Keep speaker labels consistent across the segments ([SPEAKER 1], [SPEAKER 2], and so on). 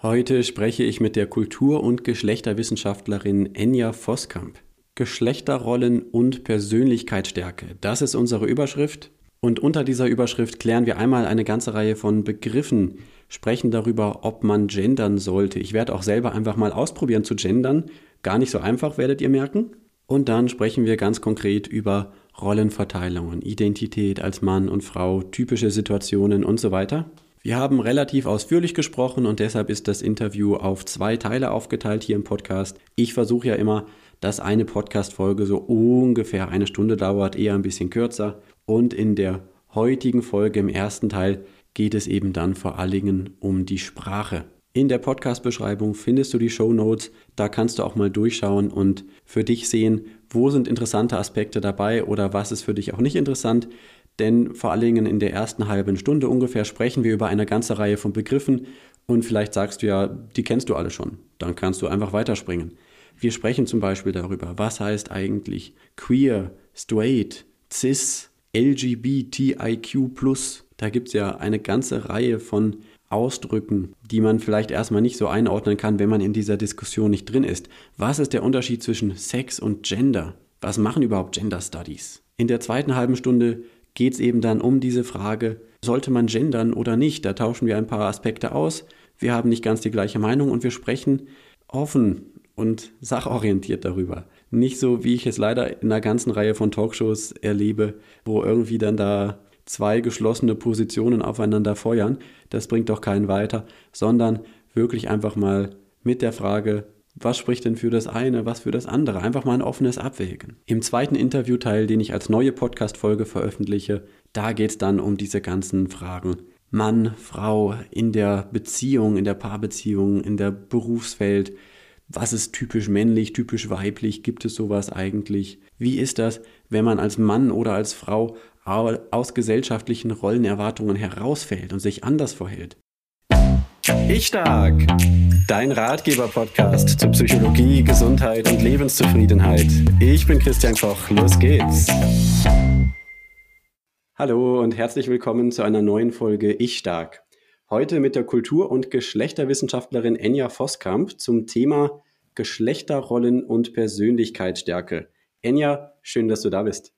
[SPEAKER 1] Heute spreche ich mit der Kultur- und Geschlechterwissenschaftlerin Enya Voskamp. Geschlechterrollen und Persönlichkeitsstärke, das ist unsere Überschrift. Und unter dieser Überschrift klären wir einmal eine ganze Reihe von Begriffen, sprechen darüber, ob man gendern sollte. Ich werde auch selber einfach mal ausprobieren zu gendern. Gar nicht so einfach, werdet ihr merken. Und dann sprechen wir ganz konkret über Rollenverteilungen, Identität als Mann und Frau, typische Situationen und so weiter. Wir haben relativ ausführlich gesprochen und deshalb ist das Interview auf zwei Teile aufgeteilt hier im Podcast. Ich versuche ja immer, dass eine Podcast-Folge so ungefähr eine Stunde dauert, eher ein bisschen kürzer. Und in der heutigen Folge im ersten Teil geht es eben dann vor allen Dingen um die Sprache. In der Podcast-Beschreibung findest du die Show Notes. Da kannst du auch mal durchschauen und für dich sehen, wo sind interessante Aspekte dabei oder was ist für dich auch nicht interessant. Denn vor allen Dingen in der ersten halben Stunde ungefähr sprechen wir über eine ganze Reihe von Begriffen und vielleicht sagst du ja, die kennst du alle schon. Dann kannst du einfach weiterspringen. Wir sprechen zum Beispiel darüber, was heißt eigentlich queer, straight, cis, LGBTIQ. Da gibt es ja eine ganze Reihe von Ausdrücken, die man vielleicht erstmal nicht so einordnen kann, wenn man in dieser Diskussion nicht drin ist. Was ist der Unterschied zwischen Sex und Gender? Was machen überhaupt Gender Studies? In der zweiten halben Stunde geht es eben dann um diese Frage, sollte man gendern oder nicht? Da tauschen wir ein paar Aspekte aus. Wir haben nicht ganz die gleiche Meinung und wir sprechen offen und sachorientiert darüber. Nicht so, wie ich es leider in einer ganzen Reihe von Talkshows erlebe, wo irgendwie dann da zwei geschlossene Positionen aufeinander feuern. Das bringt doch keinen weiter, sondern wirklich einfach mal mit der Frage, was spricht denn für das eine, was für das andere? Einfach mal ein offenes Abwägen. Im zweiten Interviewteil, den ich als neue Podcast-Folge veröffentliche, da geht es dann um diese ganzen Fragen. Mann, Frau, in der Beziehung, in der Paarbeziehung, in der Berufswelt. Was ist typisch männlich, typisch weiblich? Gibt es sowas eigentlich? Wie ist das, wenn man als Mann oder als Frau aus gesellschaftlichen Rollenerwartungen herausfällt und sich anders verhält? Ich Stark, dein Ratgeber-Podcast zu Psychologie, Gesundheit und Lebenszufriedenheit. Ich bin Christian Koch, los geht's. Hallo und herzlich willkommen zu einer neuen Folge Ich Stark. Heute mit der Kultur- und Geschlechterwissenschaftlerin Enya Voskamp zum Thema Geschlechterrollen und Persönlichkeitsstärke. Enya, schön, dass du da bist.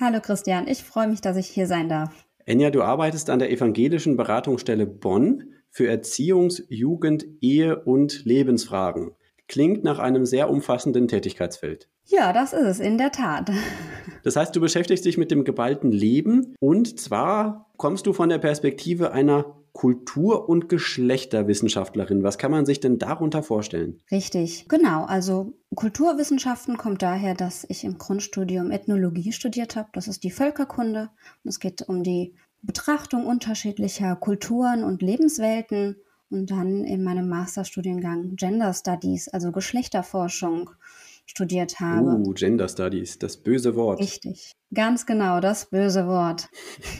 [SPEAKER 2] Hallo Christian, ich freue mich, dass ich hier sein darf.
[SPEAKER 1] Enya, du arbeitest an der Evangelischen Beratungsstelle Bonn für Erziehungs-, Jugend-, Ehe- und Lebensfragen. Klingt nach einem sehr umfassenden Tätigkeitsfeld.
[SPEAKER 2] Ja, das ist es, in der Tat.
[SPEAKER 1] Das heißt, du beschäftigst dich mit dem geballten Leben und zwar kommst du von der Perspektive einer Kultur- und Geschlechterwissenschaftlerin. Was kann man sich denn darunter vorstellen?
[SPEAKER 2] Richtig, genau. Also Kulturwissenschaften kommt daher, dass ich im Grundstudium Ethnologie studiert habe. Das ist die Völkerkunde. es geht um die Betrachtung unterschiedlicher Kulturen und Lebenswelten und dann in meinem Masterstudiengang Gender Studies, also Geschlechterforschung, studiert habe.
[SPEAKER 1] Uh, Gender Studies, das böse Wort.
[SPEAKER 2] Richtig, ganz genau, das böse Wort.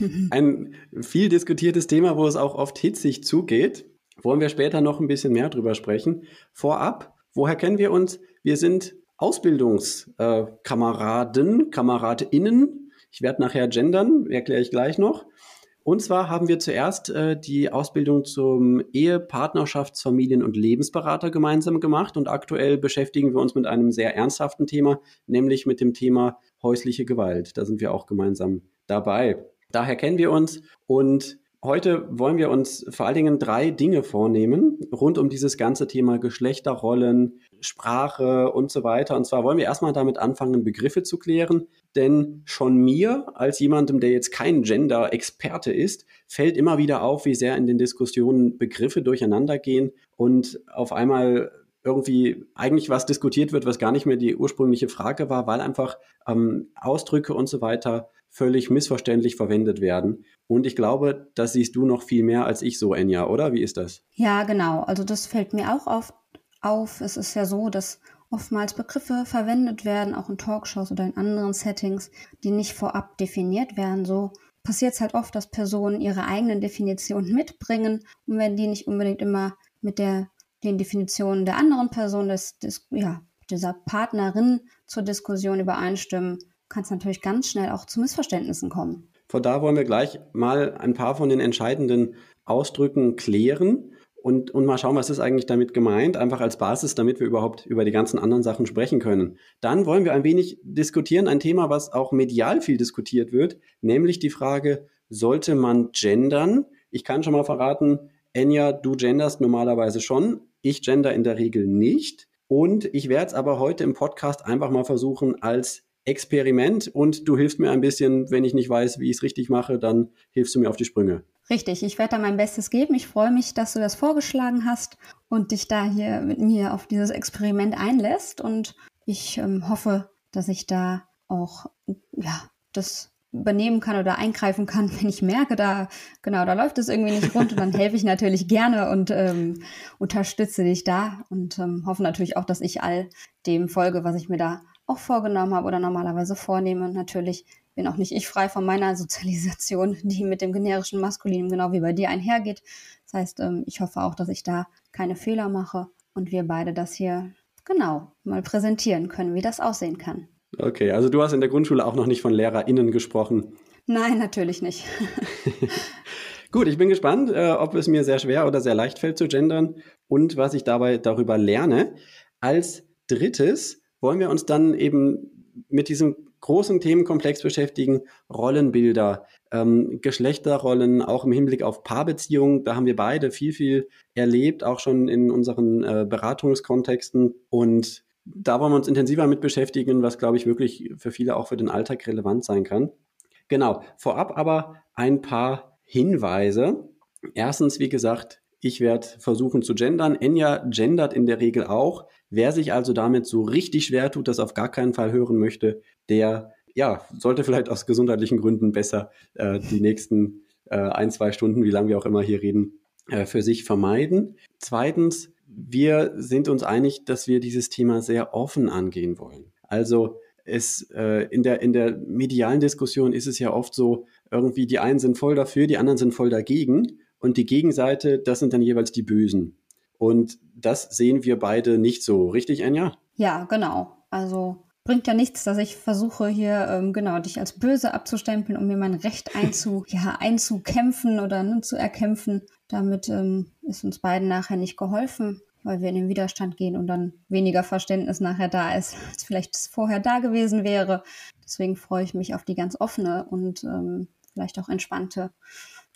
[SPEAKER 1] Ein viel diskutiertes Thema, wo es auch oft hitzig zugeht. Wollen wir später noch ein bisschen mehr drüber sprechen. Vorab, woher kennen wir uns? Wir sind Ausbildungskameraden, äh, KameradInnen. Ich werde nachher gendern, erkläre ich gleich noch. Und zwar haben wir zuerst äh, die Ausbildung zum Ehe-, Partnerschafts-, Familien- und Lebensberater gemeinsam gemacht und aktuell beschäftigen wir uns mit einem sehr ernsthaften Thema, nämlich mit dem Thema häusliche Gewalt. Da sind wir auch gemeinsam dabei. Daher kennen wir uns und Heute wollen wir uns vor allen Dingen drei Dinge vornehmen rund um dieses ganze Thema Geschlechterrollen, Sprache und so weiter. Und zwar wollen wir erstmal damit anfangen, Begriffe zu klären. Denn schon mir, als jemandem, der jetzt kein Gender-Experte ist, fällt immer wieder auf, wie sehr in den Diskussionen Begriffe durcheinander gehen und auf einmal irgendwie eigentlich was diskutiert wird, was gar nicht mehr die ursprüngliche Frage war, weil einfach ähm, Ausdrücke und so weiter völlig missverständlich verwendet werden. Und ich glaube, das siehst du noch viel mehr als ich so, Enya, oder? Wie ist das?
[SPEAKER 2] Ja, genau. Also das fällt mir auch oft auf. Es ist ja so, dass oftmals Begriffe verwendet werden, auch in Talkshows oder in anderen Settings, die nicht vorab definiert werden. So passiert es halt oft, dass Personen ihre eigenen Definitionen mitbringen und wenn die nicht unbedingt immer mit der, den Definitionen der anderen Person, des, des, ja, dieser Partnerin zur Diskussion übereinstimmen, kann es natürlich ganz schnell auch zu Missverständnissen kommen.
[SPEAKER 1] Von da wollen wir gleich mal ein paar von den entscheidenden Ausdrücken klären und, und mal schauen, was ist eigentlich damit gemeint, einfach als Basis, damit wir überhaupt über die ganzen anderen Sachen sprechen können. Dann wollen wir ein wenig diskutieren, ein Thema, was auch medial viel diskutiert wird, nämlich die Frage, sollte man gendern? Ich kann schon mal verraten, Enya, du genderst normalerweise schon, ich gender in der Regel nicht. Und ich werde es aber heute im Podcast einfach mal versuchen als Experiment und du hilfst mir ein bisschen, wenn ich nicht weiß, wie ich es richtig mache, dann hilfst du mir auf die Sprünge.
[SPEAKER 2] Richtig, ich werde da mein Bestes geben. Ich freue mich, dass du das vorgeschlagen hast und dich da hier mit mir auf dieses Experiment einlässt. Und ich ähm, hoffe, dass ich da auch ja, das übernehmen kann oder eingreifen kann, wenn ich merke, da genau, da läuft es irgendwie nicht rund und dann helfe ich natürlich gerne und ähm, unterstütze dich da und ähm, hoffe natürlich auch, dass ich all dem folge, was ich mir da auch vorgenommen habe oder normalerweise vornehme. Natürlich bin auch nicht ich frei von meiner Sozialisation, die mit dem generischen Maskulinen genau wie bei dir einhergeht. Das heißt, ähm, ich hoffe auch, dass ich da keine Fehler mache und wir beide das hier genau mal präsentieren können, wie das aussehen kann.
[SPEAKER 1] Okay, also du hast in der Grundschule auch noch nicht von LehrerInnen gesprochen.
[SPEAKER 2] Nein, natürlich nicht.
[SPEAKER 1] Gut, ich bin gespannt, äh, ob es mir sehr schwer oder sehr leicht fällt zu gendern und was ich dabei darüber lerne. Als drittes wollen wir uns dann eben mit diesem großen Themenkomplex beschäftigen, Rollenbilder, ähm, Geschlechterrollen, auch im Hinblick auf Paarbeziehungen. Da haben wir beide viel, viel erlebt, auch schon in unseren äh, Beratungskontexten. Und da wollen wir uns intensiver mit beschäftigen, was, glaube ich, wirklich für viele auch für den Alltag relevant sein kann. Genau, vorab aber ein paar Hinweise. Erstens, wie gesagt, ich werde versuchen zu gendern. Enya gendert in der Regel auch. Wer sich also damit so richtig schwer tut, das auf gar keinen Fall hören möchte, der ja, sollte vielleicht aus gesundheitlichen Gründen besser äh, die nächsten äh, ein, zwei Stunden, wie lange wir auch immer hier reden, äh, für sich vermeiden. Zweitens, wir sind uns einig, dass wir dieses Thema sehr offen angehen wollen. Also es äh, in der in der medialen Diskussion ist es ja oft so, irgendwie die einen sind voll dafür, die anderen sind voll dagegen und die Gegenseite, das sind dann jeweils die Bösen. Und das sehen wir beide nicht so, richtig, Anja?
[SPEAKER 2] Ja, genau. Also bringt ja nichts, dass ich versuche hier ähm, genau dich als böse abzustempeln, um mir mein Recht einzu, ja, einzukämpfen oder ne, zu erkämpfen. Damit ähm, ist uns beiden nachher nicht geholfen, weil wir in den Widerstand gehen und dann weniger Verständnis nachher da ist, als vielleicht vorher da gewesen wäre. Deswegen freue ich mich auf die ganz offene und ähm, vielleicht auch entspannte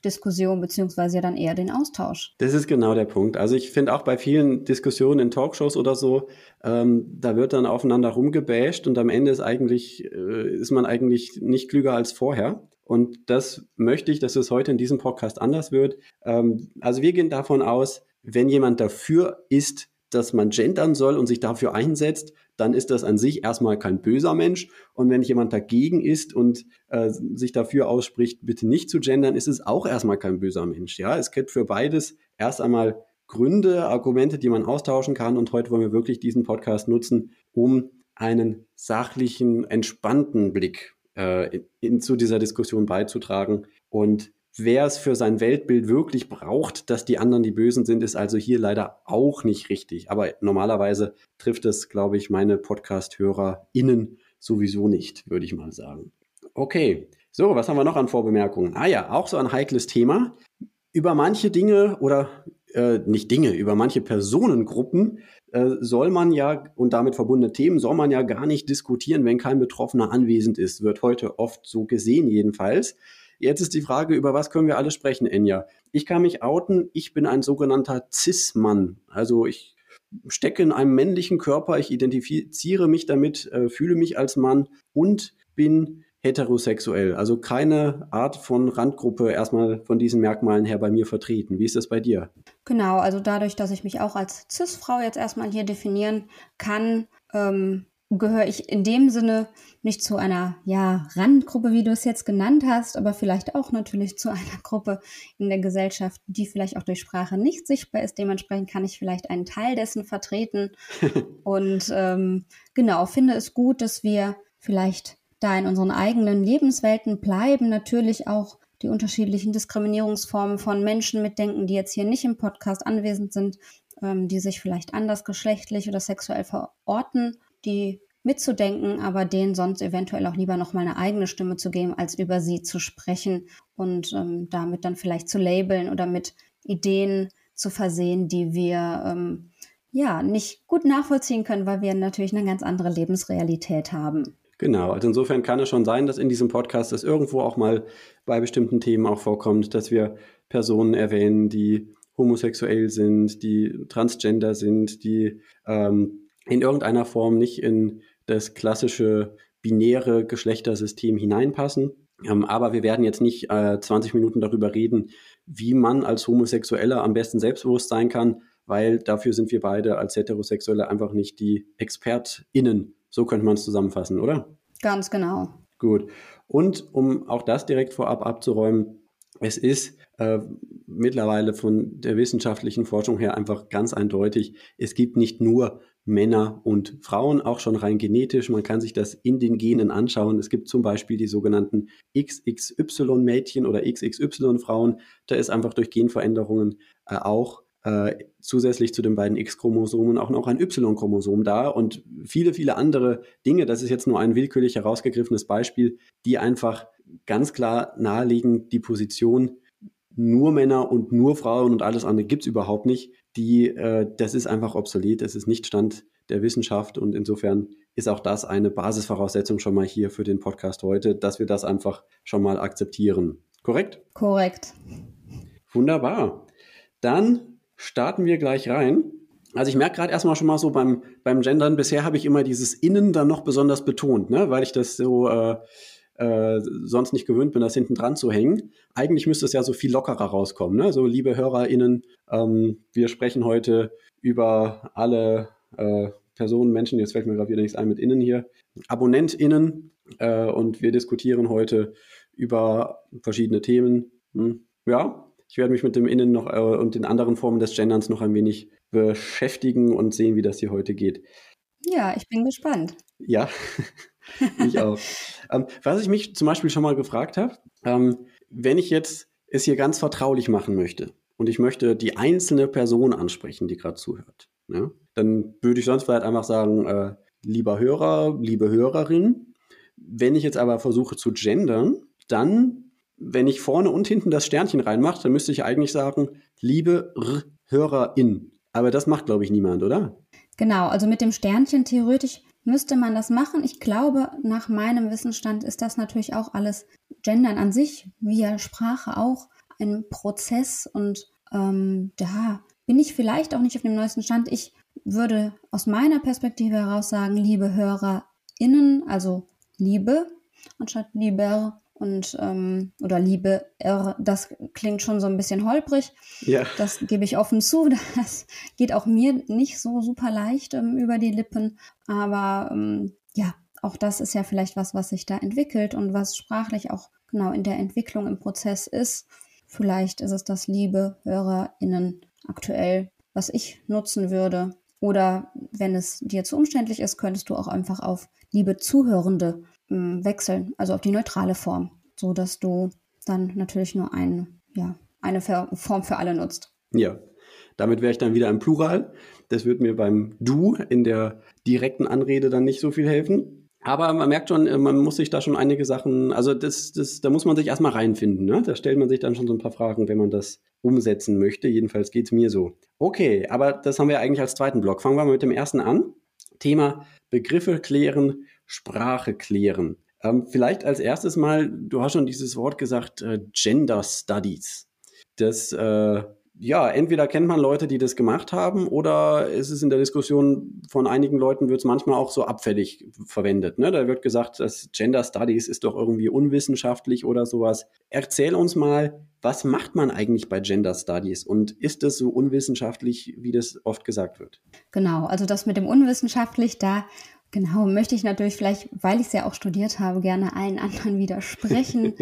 [SPEAKER 2] Diskussion beziehungsweise dann eher den Austausch.
[SPEAKER 1] Das ist genau der Punkt. Also ich finde auch bei vielen Diskussionen in Talkshows oder so, ähm, da wird dann aufeinander rumgebasht und am Ende ist eigentlich, äh, ist man eigentlich nicht klüger als vorher. Und das möchte ich, dass es heute in diesem Podcast anders wird. Ähm, also wir gehen davon aus, wenn jemand dafür ist, dass man gendern soll und sich dafür einsetzt, dann ist das an sich erstmal kein böser Mensch. Und wenn jemand dagegen ist und äh, sich dafür ausspricht, bitte nicht zu gendern, ist es auch erstmal kein böser Mensch. Ja, es gibt für beides erst einmal Gründe, Argumente, die man austauschen kann. Und heute wollen wir wirklich diesen Podcast nutzen, um einen sachlichen, entspannten Blick äh, in, in, zu dieser Diskussion beizutragen und Wer es für sein Weltbild wirklich braucht, dass die anderen die Bösen sind, ist also hier leider auch nicht richtig. Aber normalerweise trifft es, glaube ich, meine Podcast-HörerInnen sowieso nicht, würde ich mal sagen. Okay, so, was haben wir noch an Vorbemerkungen? Ah ja, auch so ein heikles Thema. Über manche Dinge oder äh, nicht Dinge, über manche Personengruppen äh, soll man ja und damit verbundene Themen soll man ja gar nicht diskutieren, wenn kein Betroffener anwesend ist. Wird heute oft so gesehen jedenfalls. Jetzt ist die Frage, über was können wir alle sprechen, Enya? Ich kann mich outen, ich bin ein sogenannter Cis-Mann. Also ich stecke in einem männlichen Körper, ich identifiziere mich damit, äh, fühle mich als Mann und bin heterosexuell. Also keine Art von Randgruppe erstmal von diesen Merkmalen her bei mir vertreten. Wie ist das bei dir?
[SPEAKER 2] Genau, also dadurch, dass ich mich auch als Cis-Frau jetzt erstmal hier definieren kann, ähm, gehöre ich in dem Sinne nicht zu einer ja, Randgruppe, wie du es jetzt genannt hast, aber vielleicht auch natürlich zu einer Gruppe in der Gesellschaft, die vielleicht auch durch Sprache nicht sichtbar ist. Dementsprechend kann ich vielleicht einen Teil dessen vertreten. Und ähm, genau, finde es gut, dass wir vielleicht da in unseren eigenen Lebenswelten bleiben, natürlich auch die unterschiedlichen Diskriminierungsformen von Menschen mitdenken, die jetzt hier nicht im Podcast anwesend sind, ähm, die sich vielleicht anders geschlechtlich oder sexuell verorten die mitzudenken, aber denen sonst eventuell auch lieber nochmal eine eigene Stimme zu geben, als über sie zu sprechen und ähm, damit dann vielleicht zu labeln oder mit Ideen zu versehen, die wir ähm, ja nicht gut nachvollziehen können, weil wir natürlich eine ganz andere Lebensrealität haben.
[SPEAKER 1] Genau, also insofern kann es schon sein, dass in diesem Podcast es irgendwo auch mal bei bestimmten Themen auch vorkommt, dass wir Personen erwähnen, die homosexuell sind, die transgender sind, die ähm, in irgendeiner Form nicht in das klassische binäre Geschlechtersystem hineinpassen. Ähm, aber wir werden jetzt nicht äh, 20 Minuten darüber reden, wie man als Homosexueller am besten selbstbewusst sein kann, weil dafür sind wir beide als Heterosexuelle einfach nicht die ExpertInnen so könnte man es zusammenfassen, oder?
[SPEAKER 2] Ganz genau.
[SPEAKER 1] Gut. Und um auch das direkt vorab abzuräumen, es ist äh, mittlerweile von der wissenschaftlichen Forschung her einfach ganz eindeutig, es gibt nicht nur Männer und Frauen, auch schon rein genetisch. Man kann sich das in den Genen anschauen. Es gibt zum Beispiel die sogenannten XXY-Mädchen oder XXY-Frauen. Da ist einfach durch Genveränderungen äh, auch äh, zusätzlich zu den beiden X-Chromosomen auch noch ein Y-Chromosom da und viele, viele andere Dinge. Das ist jetzt nur ein willkürlich herausgegriffenes Beispiel, die einfach ganz klar nahelegen, die Position nur Männer und nur Frauen und alles andere gibt's überhaupt nicht. Die, äh, das ist einfach obsolet, das ist nicht Stand der Wissenschaft und insofern ist auch das eine Basisvoraussetzung schon mal hier für den Podcast heute, dass wir das einfach schon mal akzeptieren. Korrekt?
[SPEAKER 2] Korrekt.
[SPEAKER 1] Wunderbar. Dann starten wir gleich rein. Also ich merke gerade erstmal schon mal so beim, beim Gendern, bisher habe ich immer dieses Innen dann noch besonders betont, ne? weil ich das so äh, äh, sonst nicht gewöhnt bin, das hinten dran zu hängen. Eigentlich müsste es ja so viel lockerer rauskommen. Ne? So, liebe HörerInnen, ähm, wir sprechen heute über alle äh, Personen, Menschen, jetzt fällt mir gerade wieder nichts ein mit Innen hier, AbonnentInnen äh, und wir diskutieren heute über verschiedene Themen. Hm. Ja, ich werde mich mit dem Innen noch äh, und den anderen Formen des Genderns noch ein wenig beschäftigen und sehen, wie das hier heute geht.
[SPEAKER 2] Ja, ich bin gespannt.
[SPEAKER 1] Ja, ich auch. ähm, was ich mich zum Beispiel schon mal gefragt habe, ähm, wenn ich jetzt es hier ganz vertraulich machen möchte und ich möchte die einzelne Person ansprechen, die gerade zuhört, ne, dann würde ich sonst vielleicht einfach sagen, äh, lieber Hörer, liebe Hörerin. Wenn ich jetzt aber versuche zu gendern, dann wenn ich vorne und hinten das Sternchen reinmache, dann müsste ich eigentlich sagen, liebe R Hörerin. Aber das macht, glaube ich, niemand, oder?
[SPEAKER 2] Genau, also mit dem Sternchen theoretisch müsste man das machen. Ich glaube, nach meinem Wissensstand ist das natürlich auch alles Gendern an sich, via Sprache auch ein Prozess und ähm, da bin ich vielleicht auch nicht auf dem neuesten Stand. Ich würde aus meiner Perspektive heraus sagen, liebe HörerInnen, also Liebe anstatt lieber und ähm, oder Liebe, das klingt schon so ein bisschen holprig. Ja. Das gebe ich offen zu. Das geht auch mir nicht so super leicht ähm, über die Lippen. Aber ähm, ja, auch das ist ja vielleicht was, was sich da entwickelt und was sprachlich auch genau in der Entwicklung im Prozess ist. Vielleicht ist es das Liebe HörerInnen aktuell, was ich nutzen würde. Oder wenn es dir zu umständlich ist, könntest du auch einfach auf liebe Zuhörende wechseln, also auf die neutrale Form, so dass du dann natürlich nur ein, ja, eine Form für alle nutzt.
[SPEAKER 1] Ja, damit wäre ich dann wieder im Plural. Das wird mir beim Du in der direkten Anrede dann nicht so viel helfen. Aber man merkt schon, man muss sich da schon einige Sachen, also das, das, da muss man sich erstmal reinfinden. Ne? Da stellt man sich dann schon so ein paar Fragen, wenn man das umsetzen möchte. Jedenfalls geht es mir so. Okay, aber das haben wir eigentlich als zweiten Block. Fangen wir mal mit dem ersten an. Thema Begriffe klären, Sprache klären. Ähm, vielleicht als erstes mal, du hast schon dieses Wort gesagt, äh, Gender Studies. Das, äh, ja, entweder kennt man Leute, die das gemacht haben, oder ist es in der Diskussion von einigen Leuten, wird es manchmal auch so abfällig verwendet. Ne? Da wird gesagt, das Gender Studies ist doch irgendwie unwissenschaftlich oder sowas. Erzähl uns mal, was macht man eigentlich bei Gender Studies und ist es so unwissenschaftlich, wie das oft gesagt wird?
[SPEAKER 2] Genau, also das mit dem unwissenschaftlich, da Genau, möchte ich natürlich vielleicht, weil ich es ja auch studiert habe, gerne allen anderen widersprechen.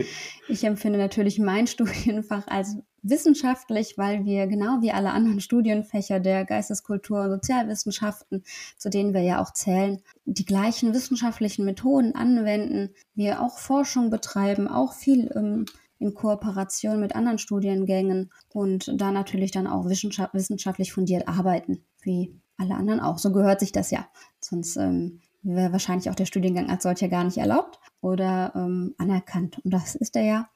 [SPEAKER 2] ich empfinde natürlich mein Studienfach als wissenschaftlich, weil wir genau wie alle anderen Studienfächer der Geisteskultur und Sozialwissenschaften, zu denen wir ja auch zählen, die gleichen wissenschaftlichen Methoden anwenden, wir auch Forschung betreiben, auch viel ähm, in Kooperation mit anderen Studiengängen und da natürlich dann auch wissenschaftlich fundiert arbeiten, wie alle anderen auch. So gehört sich das ja. Sonst ähm, wäre wahrscheinlich auch der Studiengang als solcher gar nicht erlaubt oder ähm, anerkannt. Und das ist er ja.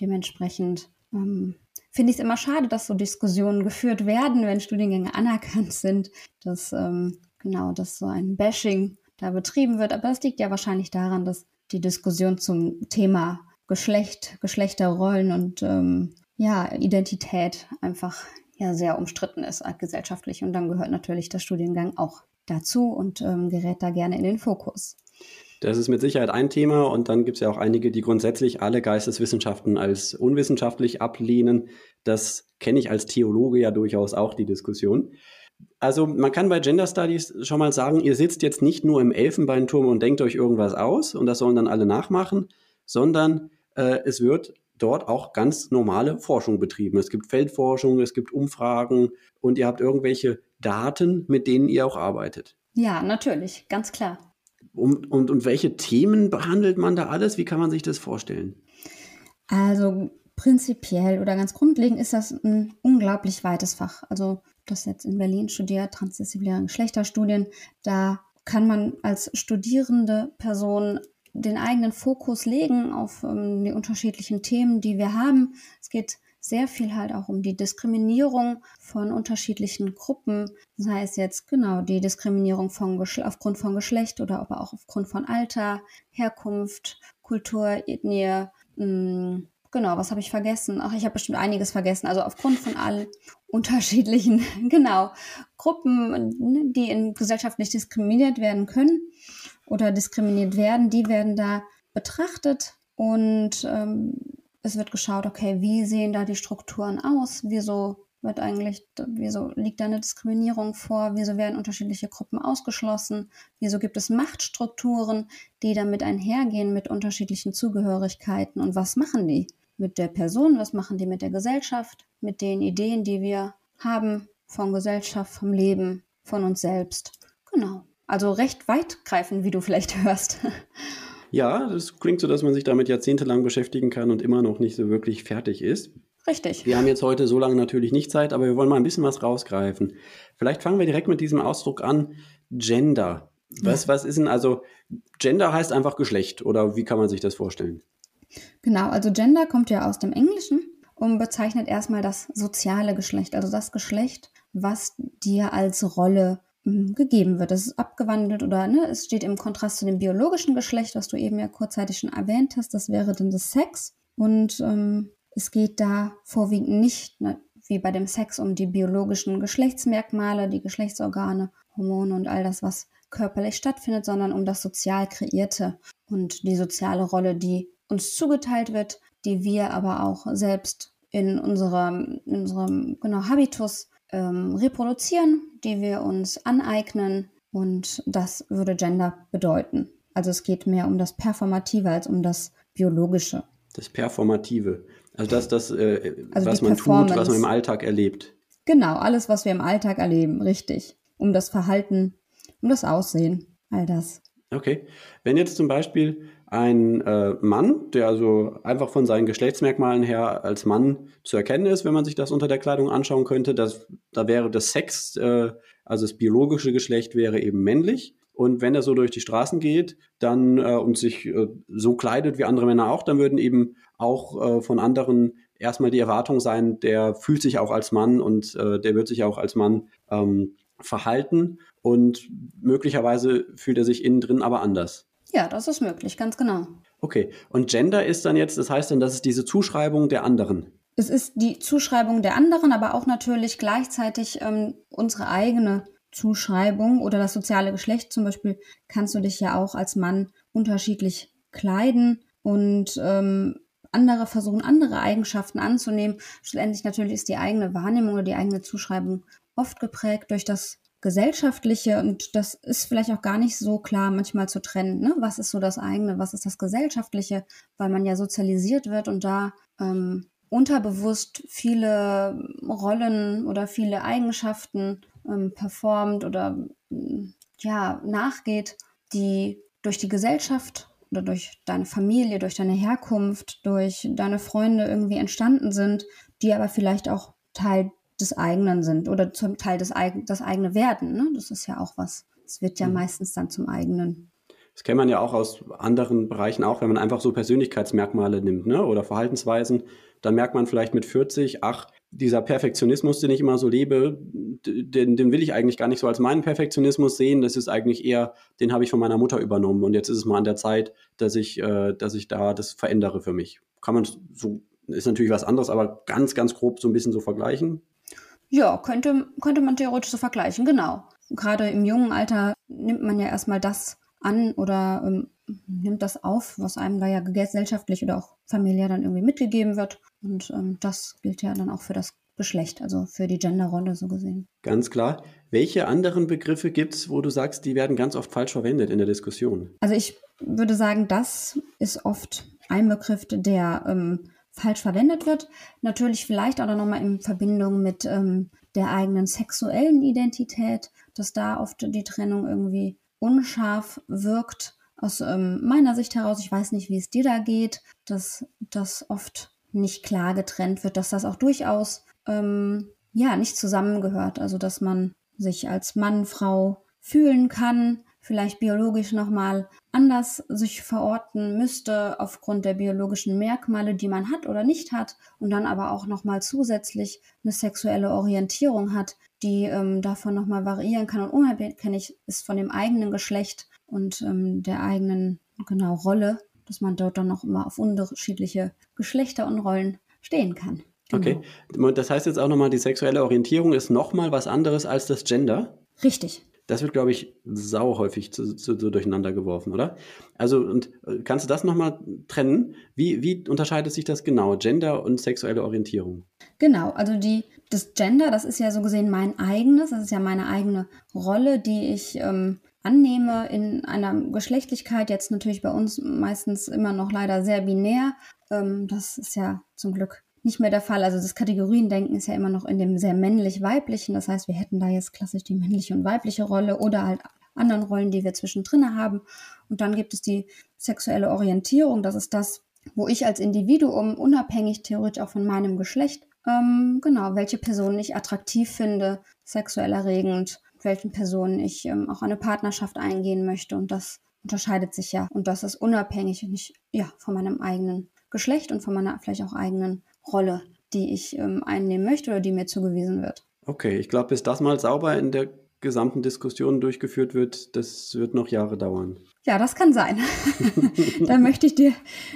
[SPEAKER 2] Dementsprechend ähm, finde ich es immer schade, dass so Diskussionen geführt werden, wenn Studiengänge anerkannt sind, dass ähm, genau, dass so ein Bashing da betrieben wird. Aber das liegt ja wahrscheinlich daran, dass die Diskussion zum Thema Geschlecht, Geschlechterrollen und ähm, ja, Identität einfach ja sehr umstritten ist gesellschaftlich. Und dann gehört natürlich der Studiengang auch dazu und ähm, gerät da gerne in den Fokus.
[SPEAKER 1] Das ist mit Sicherheit ein Thema und dann gibt es ja auch einige, die grundsätzlich alle Geisteswissenschaften als unwissenschaftlich ablehnen. Das kenne ich als Theologe ja durchaus auch, die Diskussion. Also man kann bei Gender Studies schon mal sagen, ihr sitzt jetzt nicht nur im Elfenbeinturm und denkt euch irgendwas aus und das sollen dann alle nachmachen, sondern äh, es wird dort auch ganz normale Forschung betrieben. Es gibt Feldforschung, es gibt Umfragen und ihr habt irgendwelche Daten, mit denen ihr auch arbeitet.
[SPEAKER 2] Ja, natürlich, ganz klar.
[SPEAKER 1] Und, und, und welche Themen behandelt man da alles? Wie kann man sich das vorstellen?
[SPEAKER 2] Also prinzipiell oder ganz grundlegend ist das ein unglaublich weites Fach. Also das jetzt in Berlin studiert, transdisziplinäre Geschlechterstudien, da kann man als studierende Person den eigenen Fokus legen auf ähm, die unterschiedlichen Themen, die wir haben. Es geht sehr viel halt auch um die Diskriminierung von unterschiedlichen Gruppen, sei es jetzt genau die Diskriminierung von aufgrund von Geschlecht oder aber auch aufgrund von Alter, Herkunft, Kultur, Ethnie. Mh, mm, genau, was habe ich vergessen? Ach, ich habe bestimmt einiges vergessen. Also aufgrund von allen unterschiedlichen, genau, Gruppen, ne, die in Gesellschaft nicht diskriminiert werden können oder diskriminiert werden, die werden da betrachtet und ähm, es wird geschaut, okay, wie sehen da die Strukturen aus? Wieso wird eigentlich, wieso liegt da eine Diskriminierung vor? Wieso werden unterschiedliche Gruppen ausgeschlossen? Wieso gibt es Machtstrukturen, die damit einhergehen mit unterschiedlichen Zugehörigkeiten? Und was machen die mit der Person? Was machen die mit der Gesellschaft? Mit den Ideen, die wir haben von Gesellschaft, vom Leben, von uns selbst? Genau. Also recht weitgreifend, wie du vielleicht hörst.
[SPEAKER 1] Ja, das klingt so, dass man sich damit jahrzehntelang beschäftigen kann und immer noch nicht so wirklich fertig ist.
[SPEAKER 2] Richtig.
[SPEAKER 1] Wir haben jetzt heute so lange natürlich nicht Zeit, aber wir wollen mal ein bisschen was rausgreifen. Vielleicht fangen wir direkt mit diesem Ausdruck an. Gender. Was, ja. was ist denn also, Gender heißt einfach Geschlecht oder wie kann man sich das vorstellen?
[SPEAKER 2] Genau, also Gender kommt ja aus dem Englischen und bezeichnet erstmal das soziale Geschlecht, also das Geschlecht, was dir als Rolle gegeben wird. Das ist abgewandelt oder ne, es steht im Kontrast zu dem biologischen Geschlecht, was du eben ja kurzzeitig schon erwähnt hast. Das wäre dann das Sex. Und ähm, es geht da vorwiegend nicht ne, wie bei dem Sex um die biologischen Geschlechtsmerkmale, die Geschlechtsorgane, Hormone und all das, was körperlich stattfindet, sondern um das sozial kreierte und die soziale Rolle, die uns zugeteilt wird, die wir aber auch selbst in unserem, in unserem genau, Habitus ähm, reproduzieren, die wir uns aneignen und das würde Gender bedeuten. Also es geht mehr um das Performative als um das Biologische.
[SPEAKER 1] Das Performative. Also das, das äh, also was man tut, was man im Alltag erlebt.
[SPEAKER 2] Genau, alles, was wir im Alltag erleben, richtig. Um das Verhalten, um das Aussehen, all das.
[SPEAKER 1] Okay. Wenn jetzt zum Beispiel ein äh, Mann, der also einfach von seinen Geschlechtsmerkmalen her als Mann zu erkennen ist, wenn man sich das unter der Kleidung anschauen könnte, das, da wäre das Sex, äh, also das biologische Geschlecht wäre eben männlich. Und wenn er so durch die Straßen geht, dann äh, und sich äh, so kleidet wie andere Männer auch, dann würden eben auch äh, von anderen erstmal die Erwartung sein, der fühlt sich auch als Mann und äh, der wird sich auch als Mann ähm, verhalten und möglicherweise fühlt er sich innen drin aber anders.
[SPEAKER 2] Ja, das ist möglich, ganz genau.
[SPEAKER 1] Okay, und Gender ist dann jetzt, das heißt dann, das ist diese Zuschreibung der anderen.
[SPEAKER 2] Es ist die Zuschreibung der anderen, aber auch natürlich gleichzeitig ähm, unsere eigene Zuschreibung oder das soziale Geschlecht. Zum Beispiel kannst du dich ja auch als Mann unterschiedlich kleiden und ähm, andere versuchen, andere Eigenschaften anzunehmen. Schlussendlich natürlich ist die eigene Wahrnehmung oder die eigene Zuschreibung oft geprägt durch das gesellschaftliche und das ist vielleicht auch gar nicht so klar manchmal zu trennen. Ne? Was ist so das eigene, was ist das gesellschaftliche, weil man ja sozialisiert wird und da ähm, unterbewusst viele Rollen oder viele Eigenschaften ähm, performt oder ja nachgeht, die durch die Gesellschaft oder durch deine Familie, durch deine Herkunft, durch deine Freunde irgendwie entstanden sind, die aber vielleicht auch Teil des eigenen sind oder zum Teil des das eigene werden. Ne? Das ist ja auch was. Es wird ja mhm. meistens dann zum eigenen.
[SPEAKER 1] Das kennt man ja auch aus anderen Bereichen auch, wenn man einfach so Persönlichkeitsmerkmale nimmt ne? oder Verhaltensweisen. dann merkt man vielleicht mit 40, ach, dieser Perfektionismus, den ich immer so lebe, den, den will ich eigentlich gar nicht so als meinen Perfektionismus sehen. Das ist eigentlich eher, den habe ich von meiner Mutter übernommen. Und jetzt ist es mal an der Zeit, dass ich, äh, dass ich da das verändere für mich. Kann man so, ist natürlich was anderes, aber ganz, ganz grob so ein bisschen so vergleichen.
[SPEAKER 2] Ja, könnte, könnte man theoretisch so vergleichen, genau. Gerade im jungen Alter nimmt man ja erstmal das an oder ähm, nimmt das auf, was einem da ja gesellschaftlich oder auch familiär dann irgendwie mitgegeben wird. Und ähm, das gilt ja dann auch für das Geschlecht, also für die Genderrolle so gesehen.
[SPEAKER 1] Ganz klar. Welche anderen Begriffe gibt es, wo du sagst, die werden ganz oft falsch verwendet in der Diskussion?
[SPEAKER 2] Also ich würde sagen, das ist oft ein Begriff, der ähm, falsch verwendet wird. Natürlich vielleicht auch nochmal in Verbindung mit ähm, der eigenen sexuellen Identität, dass da oft die Trennung irgendwie unscharf wirkt. Aus ähm, meiner Sicht heraus, ich weiß nicht, wie es dir da geht, dass das oft nicht klar getrennt wird, dass das auch durchaus ähm, ja nicht zusammengehört. Also dass man sich als Mann, Frau fühlen kann, vielleicht biologisch nochmal anders sich verorten müsste aufgrund der biologischen Merkmale, die man hat oder nicht hat und dann aber auch nochmal zusätzlich eine sexuelle Orientierung hat, die ähm, davon nochmal variieren kann und unabhängig ist von dem eigenen Geschlecht und ähm, der eigenen genau Rolle, dass man dort dann noch immer auf unterschiedliche Geschlechter und Rollen stehen kann.
[SPEAKER 1] Genau. Okay, das heißt jetzt auch nochmal, die sexuelle Orientierung ist nochmal was anderes als das Gender?
[SPEAKER 2] Richtig.
[SPEAKER 1] Das wird, glaube ich, sau häufig zu, zu, zu durcheinander geworfen, oder? Also, und äh, kannst du das nochmal trennen? Wie, wie unterscheidet sich das genau, Gender und sexuelle Orientierung?
[SPEAKER 2] Genau, also die, das Gender, das ist ja so gesehen mein eigenes, das ist ja meine eigene Rolle, die ich ähm, annehme in einer Geschlechtlichkeit, jetzt natürlich bei uns meistens immer noch leider sehr binär. Ähm, das ist ja zum Glück nicht mehr der Fall. Also das Kategoriendenken ist ja immer noch in dem sehr männlich-weiblichen. Das heißt, wir hätten da jetzt klassisch die männliche und weibliche Rolle oder halt anderen Rollen, die wir zwischendrin haben. Und dann gibt es die sexuelle Orientierung. Das ist das, wo ich als Individuum, unabhängig theoretisch auch von meinem Geschlecht, ähm, genau, welche Personen ich attraktiv finde, sexuell erregend, welchen Personen ich ähm, auch eine Partnerschaft eingehen möchte. Und das unterscheidet sich ja. Und das ist unabhängig nicht, ja, von meinem eigenen Geschlecht und von meiner vielleicht auch eigenen Rolle, die ich ähm, einnehmen möchte oder die mir zugewiesen wird.
[SPEAKER 1] Okay, ich glaube, bis das mal sauber in der gesamten Diskussion durchgeführt wird, das wird noch Jahre dauern.
[SPEAKER 2] Ja, das kann sein. da möchte ich dir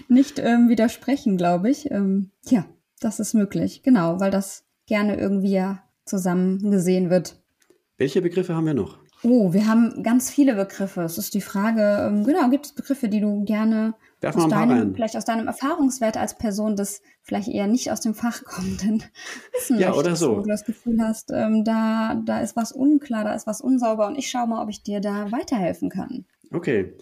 [SPEAKER 2] nicht ähm, widersprechen, glaube ich. Ähm, ja, das ist möglich, genau, weil das gerne irgendwie ja zusammen gesehen wird.
[SPEAKER 1] Welche Begriffe haben wir noch?
[SPEAKER 2] Oh, wir haben ganz viele Begriffe. Es ist die Frage, ähm, genau, gibt es Begriffe, die du gerne Werf aus deinem, vielleicht aus deinem Erfahrungswert als Person des vielleicht eher nicht aus dem Fach kommenden
[SPEAKER 1] wissen ja, oder so.
[SPEAKER 2] wo du das Gefühl hast, ähm, da, da ist was unklar, da ist was unsauber und ich schaue mal, ob ich dir da weiterhelfen kann.
[SPEAKER 1] Okay,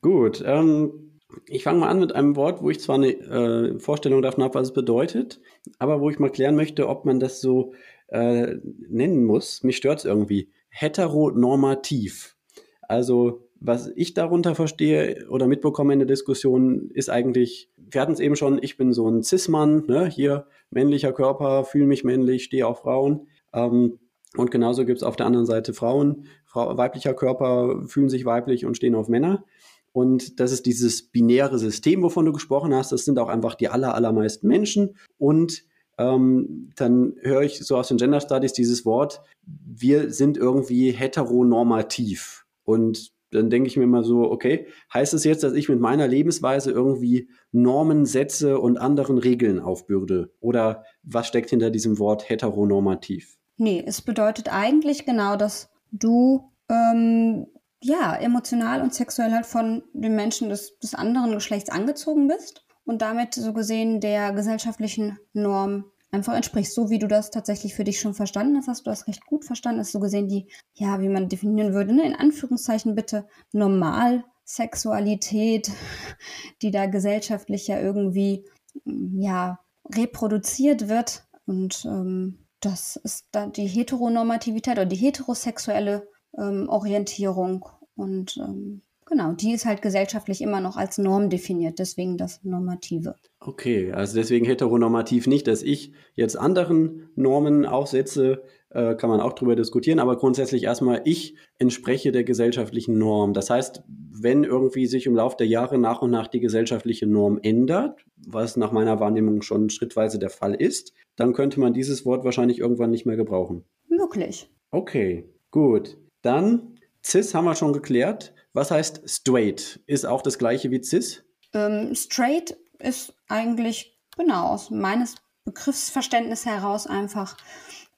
[SPEAKER 1] gut. Ähm, ich fange mal an mit einem Wort, wo ich zwar eine äh, Vorstellung davon habe, was es bedeutet, aber wo ich mal klären möchte, ob man das so äh, nennen muss. Mich stört es irgendwie. Heteronormativ. Also was ich darunter verstehe oder mitbekomme in der Diskussion, ist eigentlich, wir hatten es eben schon, ich bin so ein Cis-Mann, ne? hier männlicher Körper, fühle mich männlich, stehe auf Frauen. Ähm, und genauso gibt es auf der anderen Seite Frauen, Frau, weiblicher Körper fühlen sich weiblich und stehen auf Männer. Und das ist dieses binäre System, wovon du gesprochen hast. Das sind auch einfach die aller, allermeisten Menschen. Und ähm, dann höre ich so aus den Gender Studies dieses Wort, wir sind irgendwie heteronormativ. Und dann denke ich mir mal so, okay, heißt es das jetzt, dass ich mit meiner Lebensweise irgendwie Normen setze und anderen Regeln aufbürde? Oder was steckt hinter diesem Wort heteronormativ?
[SPEAKER 2] Nee, es bedeutet eigentlich genau, dass du ähm, ja emotional und sexuell halt von den Menschen des, des anderen Geschlechts angezogen bist und damit so gesehen der gesellschaftlichen Norm einfach entsprichst, so wie du das tatsächlich für dich schon verstanden hast, hast du das recht gut verstanden, ist so gesehen die, ja, wie man definieren würde, ne, in Anführungszeichen bitte Normalsexualität, die da gesellschaftlich ja irgendwie, ja, reproduziert wird. Und ähm, das ist dann die Heteronormativität oder die heterosexuelle ähm, Orientierung. Und ähm, Genau, die ist halt gesellschaftlich immer noch als Norm definiert, deswegen das Normative.
[SPEAKER 1] Okay, also deswegen heteronormativ nicht, dass ich jetzt anderen Normen aufsetze, äh, kann man auch drüber diskutieren, aber grundsätzlich erstmal, ich entspreche der gesellschaftlichen Norm. Das heißt, wenn irgendwie sich im Laufe der Jahre nach und nach die gesellschaftliche Norm ändert, was nach meiner Wahrnehmung schon schrittweise der Fall ist, dann könnte man dieses Wort wahrscheinlich irgendwann nicht mehr gebrauchen.
[SPEAKER 2] Möglich.
[SPEAKER 1] Okay, gut. Dann cis haben wir schon geklärt. Was heißt straight? Ist auch das gleiche wie cis?
[SPEAKER 2] Ähm, straight ist eigentlich genau aus meines Begriffsverständnisses heraus einfach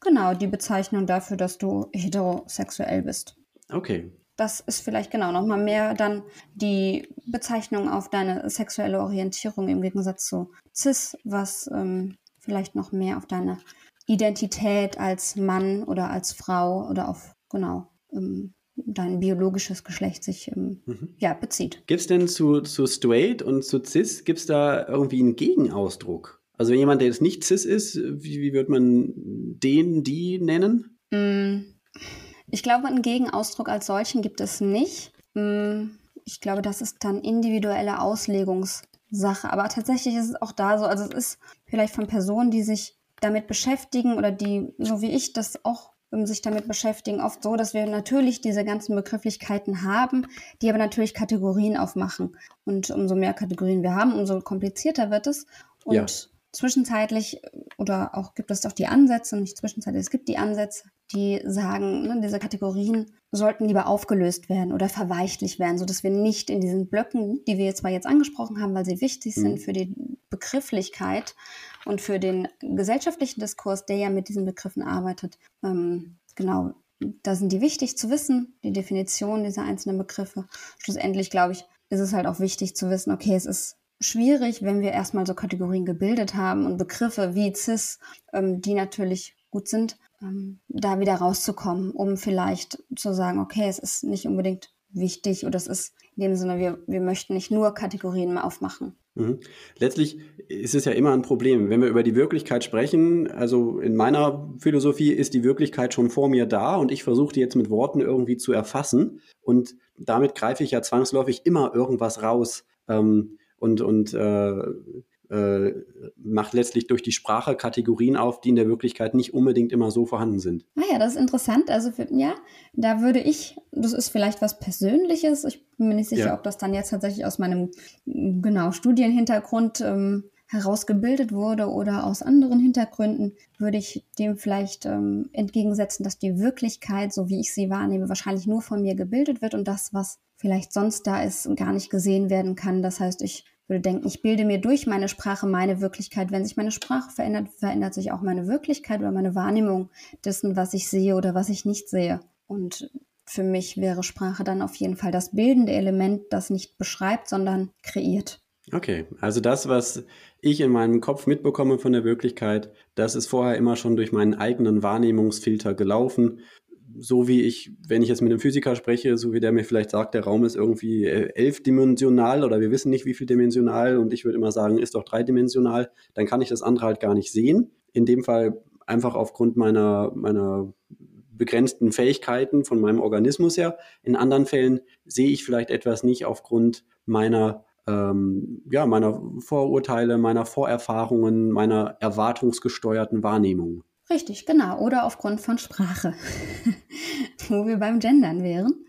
[SPEAKER 2] genau die Bezeichnung dafür, dass du heterosexuell bist.
[SPEAKER 1] Okay.
[SPEAKER 2] Das ist vielleicht genau nochmal mehr dann die Bezeichnung auf deine sexuelle Orientierung im Gegensatz zu cis, was ähm, vielleicht noch mehr auf deine Identität als Mann oder als Frau oder auf genau ähm, dein biologisches Geschlecht sich ähm, mhm. ja, bezieht.
[SPEAKER 1] Gibt es denn zu, zu straight und zu cis, gibt es da irgendwie einen Gegenausdruck? Also jemand, der jetzt nicht cis ist, wie, wie wird man den, die nennen?
[SPEAKER 2] Mm, ich glaube, einen Gegenausdruck als solchen gibt es nicht. Mm, ich glaube, das ist dann individuelle Auslegungssache. Aber tatsächlich ist es auch da so, also es ist vielleicht von Personen, die sich damit beschäftigen oder die, so wie ich, das auch sich damit beschäftigen, oft so, dass wir natürlich diese ganzen Begrifflichkeiten haben, die aber natürlich Kategorien aufmachen. Und umso mehr Kategorien wir haben, umso komplizierter wird es. Und ja. zwischenzeitlich, oder auch gibt es doch die Ansätze, nicht zwischenzeitlich, es gibt die Ansätze, die sagen, ne, diese Kategorien sollten lieber aufgelöst werden oder verweichlicht werden, sodass wir nicht in diesen Blöcken, die wir zwar jetzt angesprochen haben, weil sie wichtig sind mhm. für die Begrifflichkeit und für den gesellschaftlichen Diskurs, der ja mit diesen Begriffen arbeitet, ähm, genau, da sind die wichtig zu wissen, die Definition dieser einzelnen Begriffe. Schlussendlich, glaube ich, ist es halt auch wichtig zu wissen, okay, es ist schwierig, wenn wir erstmal so Kategorien gebildet haben und Begriffe wie CIS, ähm, die natürlich gut sind, ähm, da wieder rauszukommen, um vielleicht zu sagen, okay, es ist nicht unbedingt wichtig oder es ist in dem Sinne, wir, wir möchten nicht nur Kategorien aufmachen.
[SPEAKER 1] Mhm. Letztlich ist es ja immer ein Problem. Wenn wir über die Wirklichkeit sprechen, also in meiner Philosophie ist die Wirklichkeit schon vor mir da und ich versuche die jetzt mit Worten irgendwie zu erfassen und damit greife ich ja zwangsläufig immer irgendwas raus ähm, und, und äh, äh, macht letztlich durch die Sprache Kategorien auf, die in der Wirklichkeit nicht unbedingt immer so vorhanden sind.
[SPEAKER 2] Ah ja, das ist interessant. Also für, ja, da würde ich, das ist vielleicht was Persönliches. Ich bin mir nicht sicher, ja. ob das dann jetzt tatsächlich aus meinem genau Studienhintergrund ähm, herausgebildet wurde oder aus anderen Hintergründen, würde ich dem vielleicht ähm, entgegensetzen, dass die Wirklichkeit, so wie ich sie wahrnehme, wahrscheinlich nur von mir gebildet wird und das, was vielleicht sonst da ist, gar nicht gesehen werden kann. Das heißt, ich würde denken, ich bilde mir durch meine Sprache meine Wirklichkeit. Wenn sich meine Sprache verändert, verändert sich auch meine Wirklichkeit oder meine Wahrnehmung dessen, was ich sehe oder was ich nicht sehe. Und für mich wäre Sprache dann auf jeden Fall das bildende Element, das nicht beschreibt, sondern kreiert.
[SPEAKER 1] Okay, also das, was ich in meinem Kopf mitbekomme von der Wirklichkeit, das ist vorher immer schon durch meinen eigenen Wahrnehmungsfilter gelaufen so wie ich, wenn ich jetzt mit einem Physiker spreche, so wie der mir vielleicht sagt, der Raum ist irgendwie äh, elfdimensional oder wir wissen nicht, wie viel dimensional und ich würde immer sagen, ist doch dreidimensional, dann kann ich das andere halt gar nicht sehen. In dem Fall einfach aufgrund meiner, meiner begrenzten Fähigkeiten von meinem Organismus her. In anderen Fällen sehe ich vielleicht etwas nicht aufgrund meiner ähm, ja, meiner Vorurteile, meiner Vorerfahrungen, meiner erwartungsgesteuerten Wahrnehmung.
[SPEAKER 2] Richtig, genau. Oder aufgrund von Sprache, wo wir beim Gendern wären.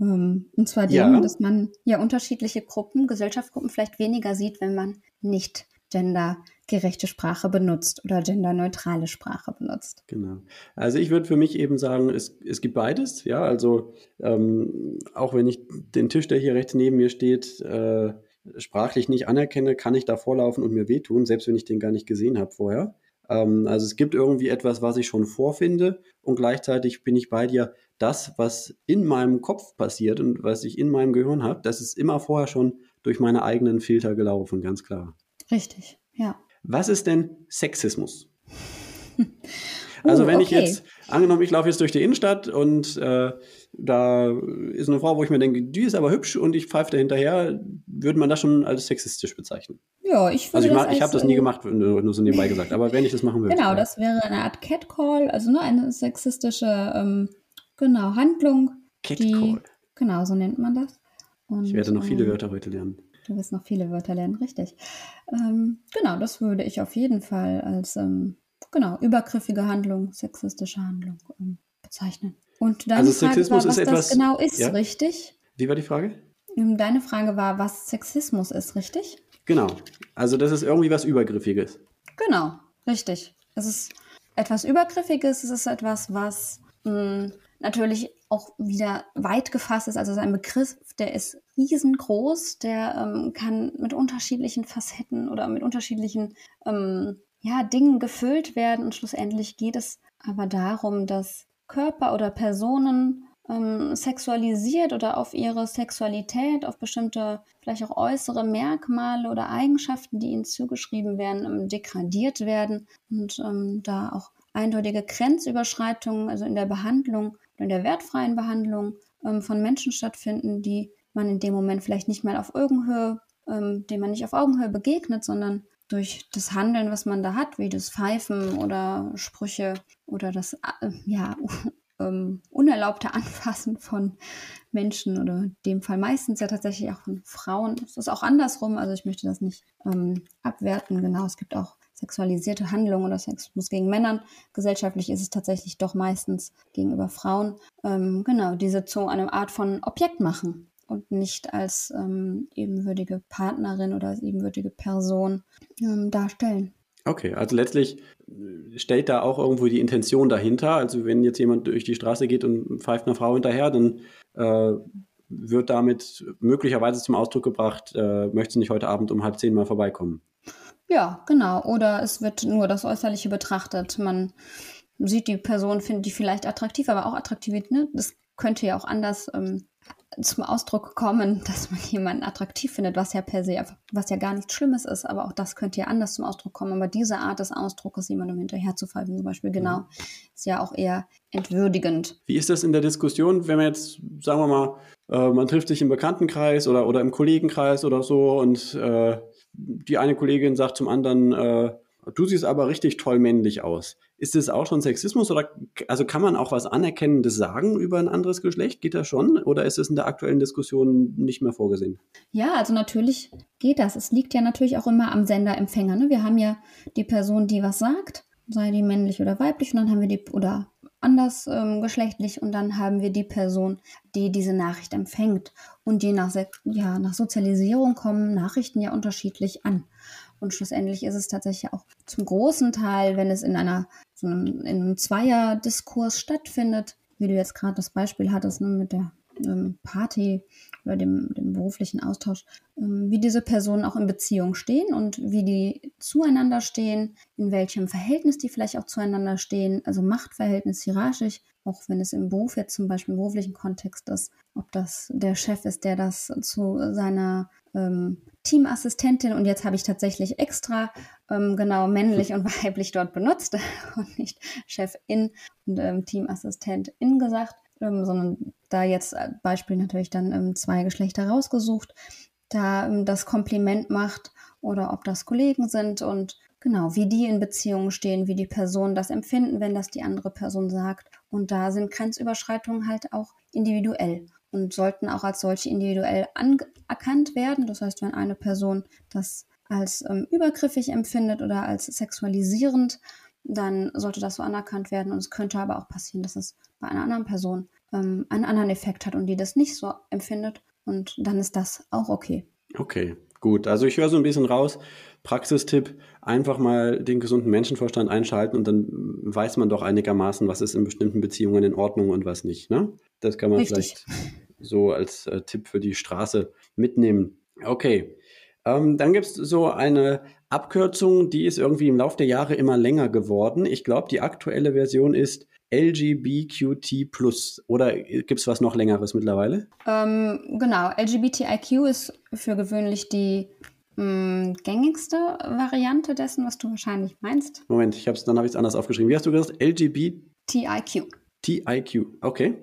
[SPEAKER 2] Ähm, und zwar dem, ja. dass man ja unterschiedliche Gruppen, Gesellschaftsgruppen vielleicht weniger sieht, wenn man nicht gendergerechte Sprache benutzt oder genderneutrale Sprache benutzt.
[SPEAKER 1] Genau. Also ich würde für mich eben sagen, es, es gibt beides. Ja, also ähm, auch wenn ich den Tisch, der hier rechts neben mir steht, äh, sprachlich nicht anerkenne, kann ich da vorlaufen und mir wehtun, selbst wenn ich den gar nicht gesehen habe vorher. Ähm, also es gibt irgendwie etwas, was ich schon vorfinde und gleichzeitig bin ich bei dir, das, was in meinem Kopf passiert und was ich in meinem Gehirn habe, das ist immer vorher schon durch meine eigenen Filter gelaufen, ganz klar.
[SPEAKER 2] Richtig, ja.
[SPEAKER 1] Was ist denn Sexismus? Also uh, wenn okay. ich jetzt, angenommen, ich laufe jetzt durch die Innenstadt und äh, da ist eine Frau, wo ich mir denke, die ist aber hübsch und ich pfeife da hinterher, würde man das schon als sexistisch bezeichnen?
[SPEAKER 2] Ja, ich würde
[SPEAKER 1] Also ich, ich habe das nie gemacht, nur, so nebenbei gesagt, aber wenn ich das machen würde.
[SPEAKER 2] Genau, ja. das wäre eine Art Catcall, also nur eine sexistische ähm, genau, Handlung. Catcall. Genau, so nennt man das.
[SPEAKER 1] Und, ich werde noch viele ähm, Wörter heute lernen.
[SPEAKER 2] Du wirst noch viele Wörter lernen, richtig. Ähm, genau, das würde ich auf jeden Fall als ähm, genau, übergriffige Handlung, sexistische Handlung ähm, bezeichnen. Und deine
[SPEAKER 1] Also
[SPEAKER 2] Frage
[SPEAKER 1] Sexismus
[SPEAKER 2] war, was
[SPEAKER 1] ist etwas-
[SPEAKER 2] das genau ist,
[SPEAKER 1] ja?
[SPEAKER 2] richtig?
[SPEAKER 1] Wie war die Frage?
[SPEAKER 2] Ähm, Deine Frage war, was Sexismus ist, richtig?
[SPEAKER 1] Genau. Also das ist irgendwie was Übergriffiges.
[SPEAKER 2] Genau, richtig. Es ist etwas Übergriffiges, es ist etwas, was mh, natürlich auch wieder weit gefasst ist. Also es ist ein Begriff, der ist riesengroß, der ähm, kann mit unterschiedlichen Facetten oder mit unterschiedlichen ähm, ja, Dingen gefüllt werden. Und schlussendlich geht es aber darum, dass Körper oder Personen ähm, sexualisiert oder auf ihre Sexualität, auf bestimmte, vielleicht auch äußere Merkmale oder Eigenschaften, die ihnen zugeschrieben werden, ähm, degradiert werden und ähm, da auch eindeutige Grenzüberschreitungen, also in der Behandlung, in der wertfreien Behandlung ähm, von Menschen stattfinden, die man in dem Moment vielleicht nicht mehr auf Augenhöhe, ähm, dem man nicht auf Augenhöhe begegnet, sondern durch das Handeln, was man da hat, wie das Pfeifen oder Sprüche oder das äh, ja, ähm, unerlaubte Anfassen von Menschen oder in dem Fall meistens ja tatsächlich auch von Frauen. Es ist auch andersrum, also ich möchte das nicht ähm, abwerten. Genau, es gibt auch sexualisierte Handlungen oder Sexismus gegen Männern. Gesellschaftlich ist es tatsächlich doch meistens gegenüber Frauen. Ähm, genau, diese zu einer Art von Objekt machen und nicht als ähm, ebenwürdige Partnerin oder als ebenwürdige Person ähm, darstellen.
[SPEAKER 1] Okay, also letztlich äh, stellt da auch irgendwo die Intention dahinter. Also wenn jetzt jemand durch die Straße geht und pfeift einer Frau hinterher, dann äh, wird damit möglicherweise zum Ausdruck gebracht, äh, möchtest du nicht heute Abend um halb zehn mal vorbeikommen?
[SPEAKER 2] Ja, genau. Oder es wird nur das Äußerliche betrachtet. Man sieht die Person, findet die vielleicht attraktiv, aber auch Attraktivität, ne? Das könnte ja auch anders ähm, zum Ausdruck kommen, dass man jemanden attraktiv findet, was ja per se, was ja gar nichts Schlimmes ist, aber auch das könnte ja anders zum Ausdruck kommen. Aber diese Art des Ausdrucks, jemandem hinterher zu pfeifen zum Beispiel, genau, ist ja auch eher entwürdigend.
[SPEAKER 1] Wie ist das in der Diskussion, wenn man jetzt, sagen wir mal, äh, man trifft sich im Bekanntenkreis oder, oder im Kollegenkreis oder so und äh, die eine Kollegin sagt zum anderen, äh, du siehst aber richtig toll männlich aus. Ist das auch schon Sexismus oder also kann man auch was Anerkennendes sagen über ein anderes Geschlecht? Geht das schon? Oder ist es in der aktuellen Diskussion nicht mehr vorgesehen?
[SPEAKER 2] Ja, also natürlich geht das. Es liegt ja natürlich auch immer am Sender-Empfänger. Ne? Wir haben ja die Person, die was sagt, sei die männlich oder weiblich, und dann haben wir die, oder anders ähm, geschlechtlich, und dann haben wir die Person, die diese Nachricht empfängt. Und je nach, ja, nach Sozialisierung kommen Nachrichten ja unterschiedlich an. Und schlussendlich ist es tatsächlich auch zum großen Teil, wenn es in einer so einem, in einem Zweierdiskurs stattfindet, wie du jetzt gerade das Beispiel hattest, ne, mit der ähm, Party oder dem, dem beruflichen Austausch, ähm, wie diese Personen auch in Beziehung stehen und wie die zueinander stehen, in welchem Verhältnis die vielleicht auch zueinander stehen, also Machtverhältnis hierarchisch, auch wenn es im Beruf jetzt zum Beispiel im beruflichen Kontext ist, ob das der Chef ist, der das zu seiner ähm, Teamassistentin und jetzt habe ich tatsächlich extra ähm, genau männlich und weiblich dort benutzt und nicht Chefin und ähm, Teamassistentin gesagt, ähm, sondern da jetzt als Beispiel natürlich dann ähm, zwei Geschlechter rausgesucht, da ähm, das Kompliment macht oder ob das Kollegen sind und genau, wie die in Beziehungen stehen, wie die Personen das empfinden, wenn das die andere Person sagt. Und da sind Grenzüberschreitungen halt auch individuell und sollten auch als solche individuell anerkannt werden. Das heißt, wenn eine Person das als ähm, übergriffig empfindet oder als sexualisierend, dann sollte das so anerkannt werden. Und es könnte aber auch passieren, dass es bei einer anderen Person ähm, einen anderen Effekt hat und die das nicht so empfindet. Und dann ist das auch okay.
[SPEAKER 1] Okay, gut. Also ich höre so ein bisschen raus. Praxistipp, einfach mal den gesunden Menschenverstand einschalten und dann weiß man doch einigermaßen, was ist in bestimmten Beziehungen in Ordnung und was nicht. Ne? Das kann man
[SPEAKER 2] Richtig.
[SPEAKER 1] vielleicht so als äh, Tipp für die Straße mitnehmen. Okay. Ähm, dann gibt es so eine Abkürzung, die ist irgendwie im Laufe der Jahre immer länger geworden. Ich glaube, die aktuelle Version ist LGBTQT+. Oder gibt es was noch längeres mittlerweile?
[SPEAKER 2] Ähm, genau, LGBTIQ ist für gewöhnlich die mh, gängigste Variante dessen, was du wahrscheinlich meinst.
[SPEAKER 1] Moment, ich hab's, dann habe ich es anders aufgeschrieben. Wie hast du gesagt?
[SPEAKER 2] TIQ.
[SPEAKER 1] LGBTIQ. Okay.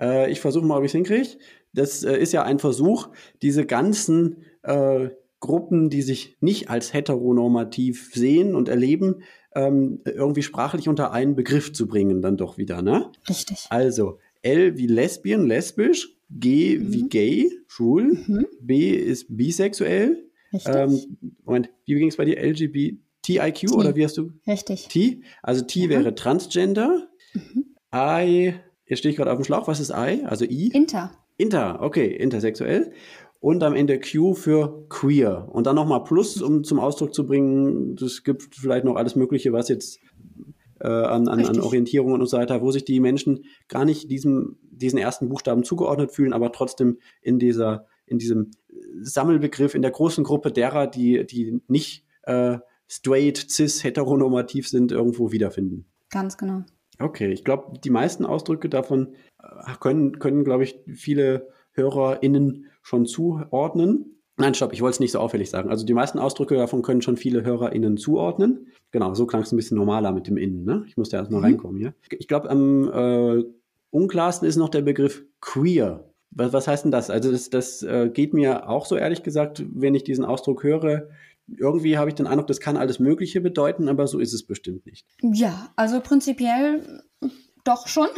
[SPEAKER 1] Äh, ich versuche mal, ob ich es hinkriege. Das äh, ist ja ein Versuch, diese ganzen äh, Gruppen, die sich nicht als heteronormativ sehen und erleben, ähm, irgendwie sprachlich unter einen Begriff zu bringen, dann doch wieder, ne?
[SPEAKER 2] Richtig.
[SPEAKER 1] Also L wie Lesbian, lesbisch, G wie
[SPEAKER 2] Mhm.
[SPEAKER 1] gay, schwul,
[SPEAKER 2] Mhm.
[SPEAKER 1] B ist bisexuell.
[SPEAKER 2] Richtig.
[SPEAKER 1] Ähm, Moment, wie ging es bei dir? LGBT? TIQ oder wie hast du?
[SPEAKER 2] Richtig.
[SPEAKER 1] T? Also T ja. wäre Transgender. Mhm. I, jetzt stehe ich gerade auf dem Schlauch, was ist I? Also I?
[SPEAKER 2] Inter.
[SPEAKER 1] Inter, okay, intersexuell. Und am Ende Q für queer. Und dann nochmal Plus, um zum Ausdruck zu bringen, es gibt vielleicht noch alles Mögliche, was jetzt äh, an, an, an Orientierungen und so weiter, wo sich die Menschen gar nicht diesem, diesen ersten Buchstaben zugeordnet fühlen, aber trotzdem in dieser, in diesem Sammelbegriff, in der großen Gruppe derer, die, die nicht äh, straight, cis, heteronormativ sind, irgendwo wiederfinden.
[SPEAKER 2] Ganz genau.
[SPEAKER 1] Okay, ich glaube, die meisten Ausdrücke davon äh, können, können glaube ich, viele HörerInnen schon zuordnen. Nein, stopp, ich wollte es nicht so auffällig sagen. Also die meisten Ausdrücke davon können schon viele HörerInnen zuordnen. Genau, so klang es ein bisschen normaler mit dem Innen. Ne? Ich musste erst mal mhm. reinkommen hier. Ich glaube, am äh, unklarsten ist noch der Begriff queer. Was, was heißt denn das? Also das, das äh, geht mir auch so ehrlich gesagt, wenn ich diesen Ausdruck höre, irgendwie habe ich den Eindruck, das kann alles Mögliche bedeuten, aber so ist es bestimmt nicht.
[SPEAKER 2] Ja, also prinzipiell doch schon.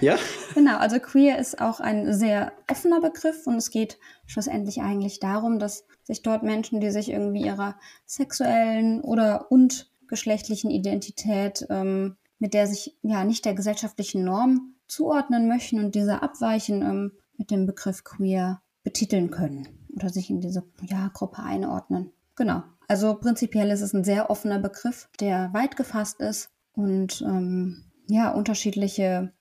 [SPEAKER 1] Ja?
[SPEAKER 2] genau, also queer ist auch ein sehr offener Begriff und es geht schlussendlich eigentlich darum, dass sich dort Menschen, die sich irgendwie ihrer sexuellen oder und geschlechtlichen Identität, ähm, mit der sich ja nicht der gesellschaftlichen Norm zuordnen möchten und diese abweichen, ähm, mit dem Begriff queer betiteln können oder sich in diese ja, Gruppe einordnen. Genau. Also prinzipiell ist es ein sehr offener Begriff, der weit gefasst ist und ähm, ja, unterschiedliche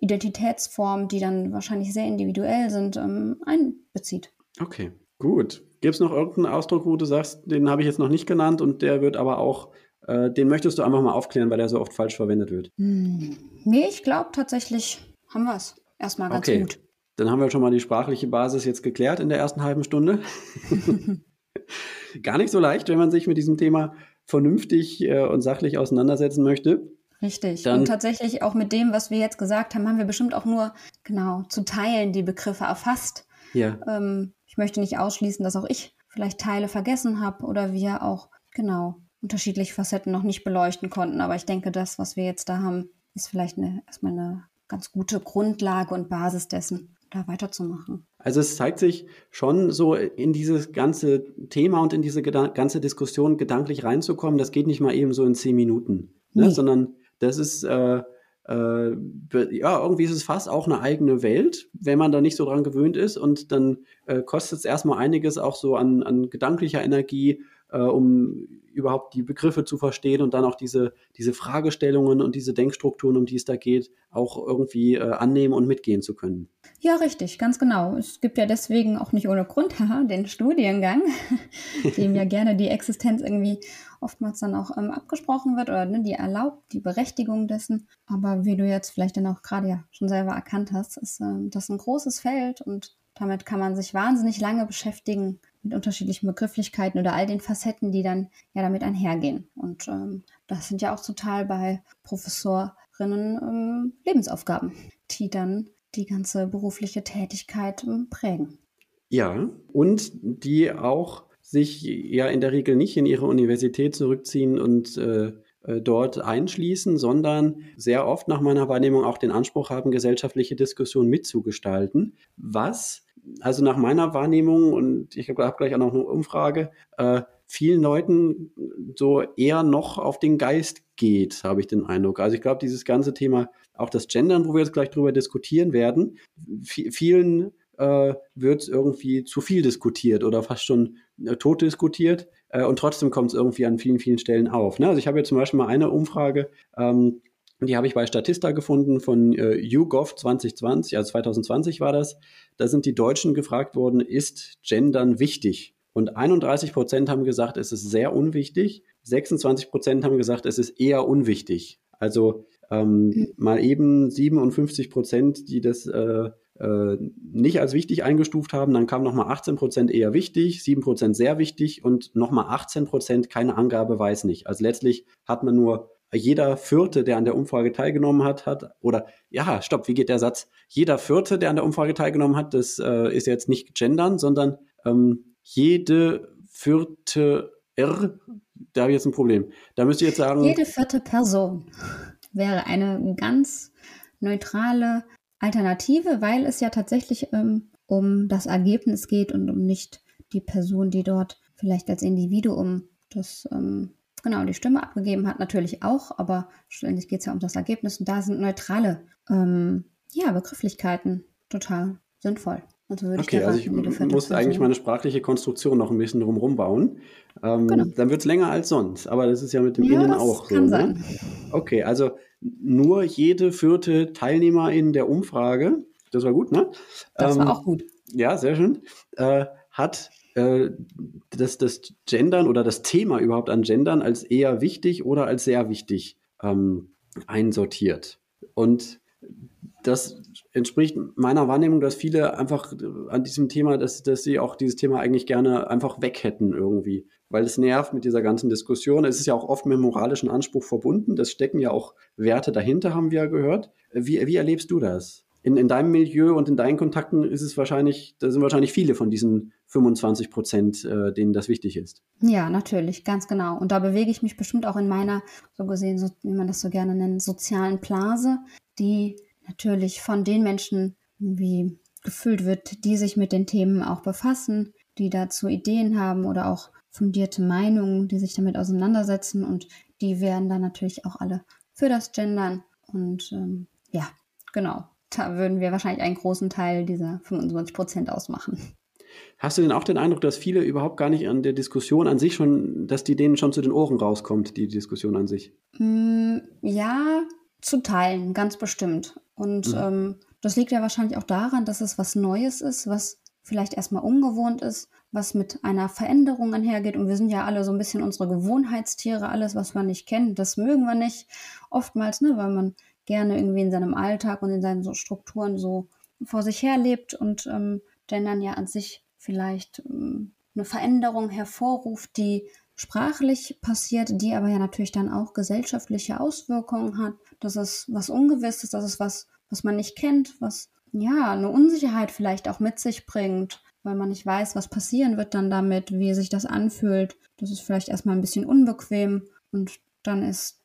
[SPEAKER 2] Identitätsformen, die dann wahrscheinlich sehr individuell sind, ähm, einbezieht.
[SPEAKER 1] Okay, gut. Gibt es noch irgendeinen Ausdruck, wo du sagst, den habe ich jetzt noch nicht genannt und der wird aber auch, äh, den möchtest du einfach mal aufklären, weil er so oft falsch verwendet wird?
[SPEAKER 2] Hm. Nee, ich glaube tatsächlich haben wir es. Erstmal ganz okay. gut.
[SPEAKER 1] Dann haben wir schon mal die sprachliche Basis jetzt geklärt in der ersten halben Stunde. Gar nicht so leicht, wenn man sich mit diesem Thema vernünftig äh, und sachlich auseinandersetzen möchte.
[SPEAKER 2] Richtig. Dann, und tatsächlich auch mit dem, was wir jetzt gesagt haben, haben wir bestimmt auch nur genau zu Teilen die Begriffe erfasst.
[SPEAKER 1] Ja.
[SPEAKER 2] Ähm, ich möchte nicht ausschließen, dass auch ich vielleicht Teile vergessen habe oder wir auch genau unterschiedliche Facetten noch nicht beleuchten konnten. Aber ich denke, das, was wir jetzt da haben, ist vielleicht eine, erstmal eine ganz gute Grundlage und Basis dessen, da weiterzumachen.
[SPEAKER 1] Also es zeigt sich schon so in dieses ganze Thema und in diese ganze Diskussion gedanklich reinzukommen. Das geht nicht mal eben so in zehn Minuten, ne? nee. sondern das ist, äh, äh, ja, irgendwie ist es fast auch eine eigene Welt, wenn man da nicht so dran gewöhnt ist. Und dann äh, kostet es erstmal einiges auch so an, an gedanklicher Energie, äh, um überhaupt die Begriffe zu verstehen und dann auch diese, diese Fragestellungen und diese Denkstrukturen, um die es da geht, auch irgendwie äh, annehmen und mitgehen zu können.
[SPEAKER 2] Ja, richtig, ganz genau. Es gibt ja deswegen auch nicht ohne Grund haha, den Studiengang, dem ja gerne die Existenz irgendwie oftmals dann auch ähm, abgesprochen wird oder ne, die erlaubt, die Berechtigung dessen. Aber wie du jetzt vielleicht dann auch gerade ja schon selber erkannt hast, ist äh, das ein großes Feld und damit kann man sich wahnsinnig lange beschäftigen mit unterschiedlichen Begrifflichkeiten oder all den Facetten, die dann ja damit einhergehen. Und ähm, das sind ja auch total bei Professorinnen ähm, Lebensaufgaben, die dann die ganze berufliche Tätigkeit ähm, prägen.
[SPEAKER 1] Ja, und die auch sich ja in der Regel nicht in ihre Universität zurückziehen und äh, äh, dort einschließen, sondern sehr oft nach meiner Wahrnehmung auch den Anspruch haben, gesellschaftliche Diskussionen mitzugestalten, was also nach meiner Wahrnehmung und ich habe gleich auch noch eine Umfrage, äh, vielen Leuten so eher noch auf den Geist geht, habe ich den Eindruck. Also ich glaube, dieses ganze Thema, auch das Gendern, wo wir jetzt gleich drüber diskutieren werden, vielen äh, wird irgendwie zu viel diskutiert oder fast schon äh, tot diskutiert. Äh, und trotzdem kommt es irgendwie an vielen, vielen Stellen auf. Ne? Also ich habe jetzt zum Beispiel mal eine Umfrage, ähm, die habe ich bei Statista gefunden von äh, YouGov 2020, also 2020 war das. Da sind die Deutschen gefragt worden, ist Gendern wichtig? Und 31 Prozent haben gesagt, es ist sehr unwichtig. 26 Prozent haben gesagt, es ist eher unwichtig. Also ähm, mhm. mal eben 57 Prozent, die das äh, äh, nicht als wichtig eingestuft haben. Dann kam nochmal 18 Prozent eher wichtig, 7 Prozent sehr wichtig und nochmal 18 Prozent keine Angabe, weiß nicht. Also letztlich hat man nur jeder Vierte, der an der Umfrage teilgenommen hat, hat, oder ja, stopp, wie geht der Satz? Jeder Vierte, der an der Umfrage teilgenommen hat, das äh, ist jetzt nicht gendern, sondern ähm, jede vierte R, da habe ich jetzt ein Problem. Da müsste ich jetzt sagen.
[SPEAKER 2] Jede vierte Person wäre eine ganz neutrale Alternative, weil es ja tatsächlich ähm, um das Ergebnis geht und um nicht die Person, die dort vielleicht als Individuum das ähm, genau die Stimme abgegeben hat, natürlich auch, aber schlussendlich geht es ja um das Ergebnis und da sind neutrale ähm, ja, Begrifflichkeiten total sinnvoll.
[SPEAKER 1] Also würde okay, ich also ich muss eigentlich meine sprachliche Konstruktion noch ein bisschen drumherum bauen. Ähm, genau. Dann wird es länger als sonst, aber das ist ja mit dem ja, Innen auch kann so. Ne? Sein. Ne? Okay, also nur jede vierte Teilnehmerin der Umfrage, das war gut, ne?
[SPEAKER 2] Das ähm, war auch gut.
[SPEAKER 1] Ja, sehr schön. Äh, hat äh, das, das Gendern oder das Thema überhaupt an Gendern als eher wichtig oder als sehr wichtig ähm, einsortiert. Und das entspricht meiner Wahrnehmung, dass viele einfach an diesem Thema, dass, dass sie auch dieses Thema eigentlich gerne einfach weg hätten irgendwie. Weil es nervt mit dieser ganzen Diskussion. Es ist ja auch oft mit moralischen Anspruch verbunden. Das stecken ja auch Werte dahinter, haben wir ja gehört. Wie, wie erlebst du das? In, in deinem Milieu und in deinen Kontakten ist es wahrscheinlich, da sind wahrscheinlich viele von diesen 25 Prozent, äh, denen das wichtig ist.
[SPEAKER 2] Ja, natürlich, ganz genau. Und da bewege ich mich bestimmt auch in meiner, so gesehen, so, wie man das so gerne nennt, sozialen Blase, die natürlich von den Menschen wie gefüllt wird, die sich mit den Themen auch befassen, die dazu Ideen haben oder auch fundierte Meinungen, die sich damit auseinandersetzen und die werden dann natürlich auch alle für das Gendern und ähm, ja, genau, da würden wir wahrscheinlich einen großen Teil dieser 25 Prozent ausmachen.
[SPEAKER 1] Hast du denn auch den Eindruck, dass viele überhaupt gar nicht an der Diskussion an sich schon, dass die denen schon zu den Ohren rauskommt, die Diskussion an sich?
[SPEAKER 2] Mm, ja, zu teilen, ganz bestimmt. Und mhm. ähm, das liegt ja wahrscheinlich auch daran, dass es was Neues ist, was vielleicht erstmal ungewohnt ist, was mit einer Veränderung einhergeht. Und wir sind ja alle so ein bisschen unsere Gewohnheitstiere, alles, was wir nicht kennen, das mögen wir nicht. Oftmals, ne, weil man gerne irgendwie in seinem Alltag und in seinen so Strukturen so vor sich her lebt und ähm, denn dann ja an sich vielleicht ähm, eine Veränderung hervorruft, die sprachlich passiert, die aber ja natürlich dann auch gesellschaftliche Auswirkungen hat. Das ist was Ungewisses, das ist was, was man nicht kennt, was ja eine Unsicherheit vielleicht auch mit sich bringt, weil man nicht weiß, was passieren wird dann damit, wie sich das anfühlt. Das ist vielleicht erstmal ein bisschen unbequem und dann ist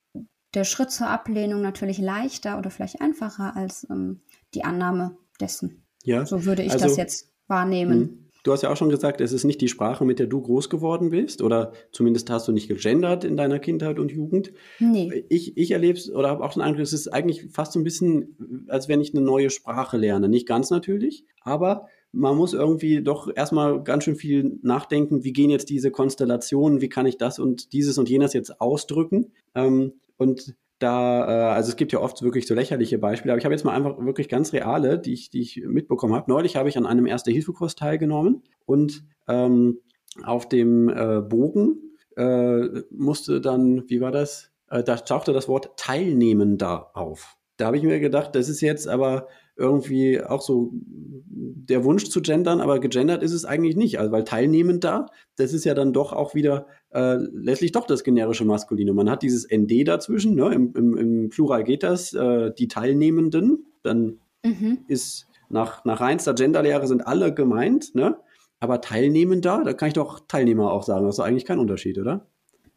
[SPEAKER 2] der Schritt zur Ablehnung natürlich leichter oder vielleicht einfacher als ähm, die Annahme dessen. Ja, so würde ich also, das jetzt wahrnehmen. Mh.
[SPEAKER 1] Du hast ja auch schon gesagt, es ist nicht die Sprache, mit der du groß geworden bist, oder zumindest hast du nicht gegendert in deiner Kindheit und Jugend. Nee. Ich, ich erlebe es oder habe auch den Eindruck, es ist eigentlich fast so ein bisschen, als wenn ich eine neue Sprache lerne. Nicht ganz natürlich, aber man muss irgendwie doch erstmal ganz schön viel nachdenken, wie gehen jetzt diese Konstellationen, wie kann ich das und dieses und jenes jetzt ausdrücken. Ähm, und da, äh, also es gibt ja oft wirklich so lächerliche Beispiele, aber ich habe jetzt mal einfach wirklich ganz reale, die ich, die ich mitbekommen habe. Neulich habe ich an einem Erste-Hilfe-Kurs teilgenommen und ähm, auf dem äh, Bogen äh, musste dann, wie war das? Äh, da tauchte das Wort Teilnehmender auf. Da habe ich mir gedacht, das ist jetzt aber irgendwie auch so der Wunsch zu gendern, aber gegendert ist es eigentlich nicht. Also weil teilnehmend da, das ist ja dann doch auch wieder äh, letztlich doch das generische Maskuline. Man hat dieses ND dazwischen, ne? Im, im, im Plural geht das, äh, die Teilnehmenden, dann mhm. ist nach, nach reinster Genderlehre sind alle gemeint, ne? Aber Teilnehmender, da kann ich doch Teilnehmer auch sagen. Das ist eigentlich kein Unterschied, oder?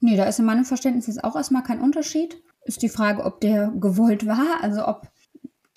[SPEAKER 2] Nee, da ist in meinem Verständnis jetzt auch erstmal kein Unterschied. Ist die Frage, ob der gewollt war, also ob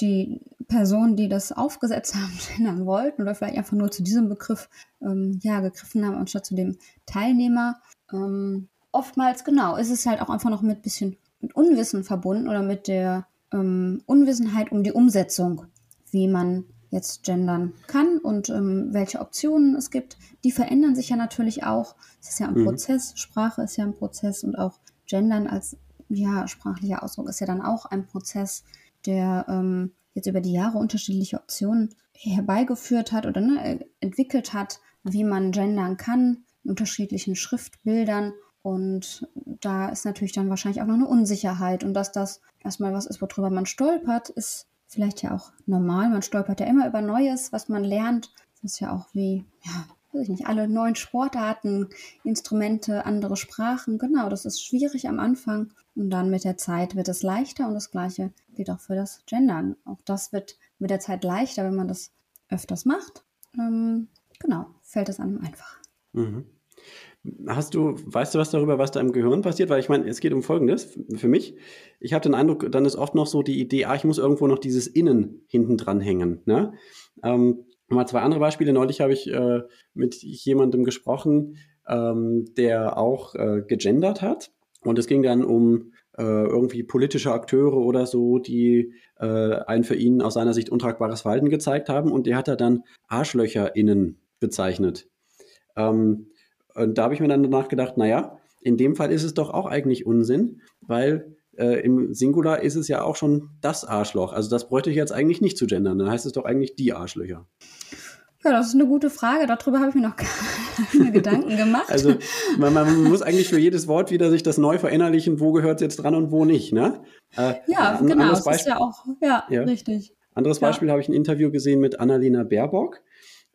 [SPEAKER 2] die Personen, die das aufgesetzt haben, gendern wollten oder vielleicht einfach nur zu diesem Begriff ähm, ja, gegriffen haben, anstatt zu dem Teilnehmer. Ähm, oftmals, genau, ist es halt auch einfach noch mit bisschen mit Unwissen verbunden oder mit der ähm, Unwissenheit um die Umsetzung, wie man jetzt gendern kann und ähm, welche Optionen es gibt. Die verändern sich ja natürlich auch. Es ist ja ein mhm. Prozess, Sprache ist ja ein Prozess und auch gendern als ja, sprachlicher Ausdruck ist ja dann auch ein Prozess, der ähm, jetzt über die Jahre unterschiedliche Optionen herbeigeführt hat oder ne, entwickelt hat, wie man gendern kann, in unterschiedlichen Schriftbildern. Und da ist natürlich dann wahrscheinlich auch noch eine Unsicherheit. Und dass das erstmal was ist, worüber man stolpert, ist vielleicht ja auch normal. Man stolpert ja immer über Neues, was man lernt. Das ist ja auch wie, ja, weiß ich nicht, alle neuen Sportarten, Instrumente, andere Sprachen. Genau, das ist schwierig am Anfang. Und dann mit der Zeit wird es leichter und das Gleiche gilt auch für das Gendern. Auch das wird mit der Zeit leichter, wenn man das öfters macht. Ähm, genau, fällt es einem einfach. Mhm.
[SPEAKER 1] Hast du, weißt du was darüber, was da im Gehirn passiert? Weil ich meine, es geht um Folgendes für mich. Ich habe den Eindruck, dann ist oft noch so die Idee, ah, ich muss irgendwo noch dieses Innen hinten dran hängen. Ne? Ähm, mal zwei andere Beispiele. Neulich habe ich äh, mit jemandem gesprochen, ähm, der auch äh, gegendert hat Und es ging dann um äh, irgendwie politische Akteure oder so, die äh, ein für ihn aus seiner Sicht untragbares Verhalten gezeigt haben. Und der hat er dann ArschlöcherInnen bezeichnet. Ähm, und da habe ich mir dann danach gedacht, naja, in dem Fall ist es doch auch eigentlich Unsinn, weil äh, im Singular ist es ja auch schon das Arschloch. Also das bräuchte ich jetzt eigentlich nicht zu gendern. Dann heißt es doch eigentlich die Arschlöcher.
[SPEAKER 2] Ja, das ist eine gute Frage. Darüber habe ich mir noch keine Gedanken gemacht.
[SPEAKER 1] Also man, man, muss eigentlich für jedes Wort wieder sich das neu verinnerlichen, wo gehört es jetzt dran und wo nicht. Ne?
[SPEAKER 2] Äh, ja, genau. Das ist ja auch ja, ja. richtig.
[SPEAKER 1] Anderes Beispiel ja. habe ich ein Interview gesehen mit Annalena Baerbock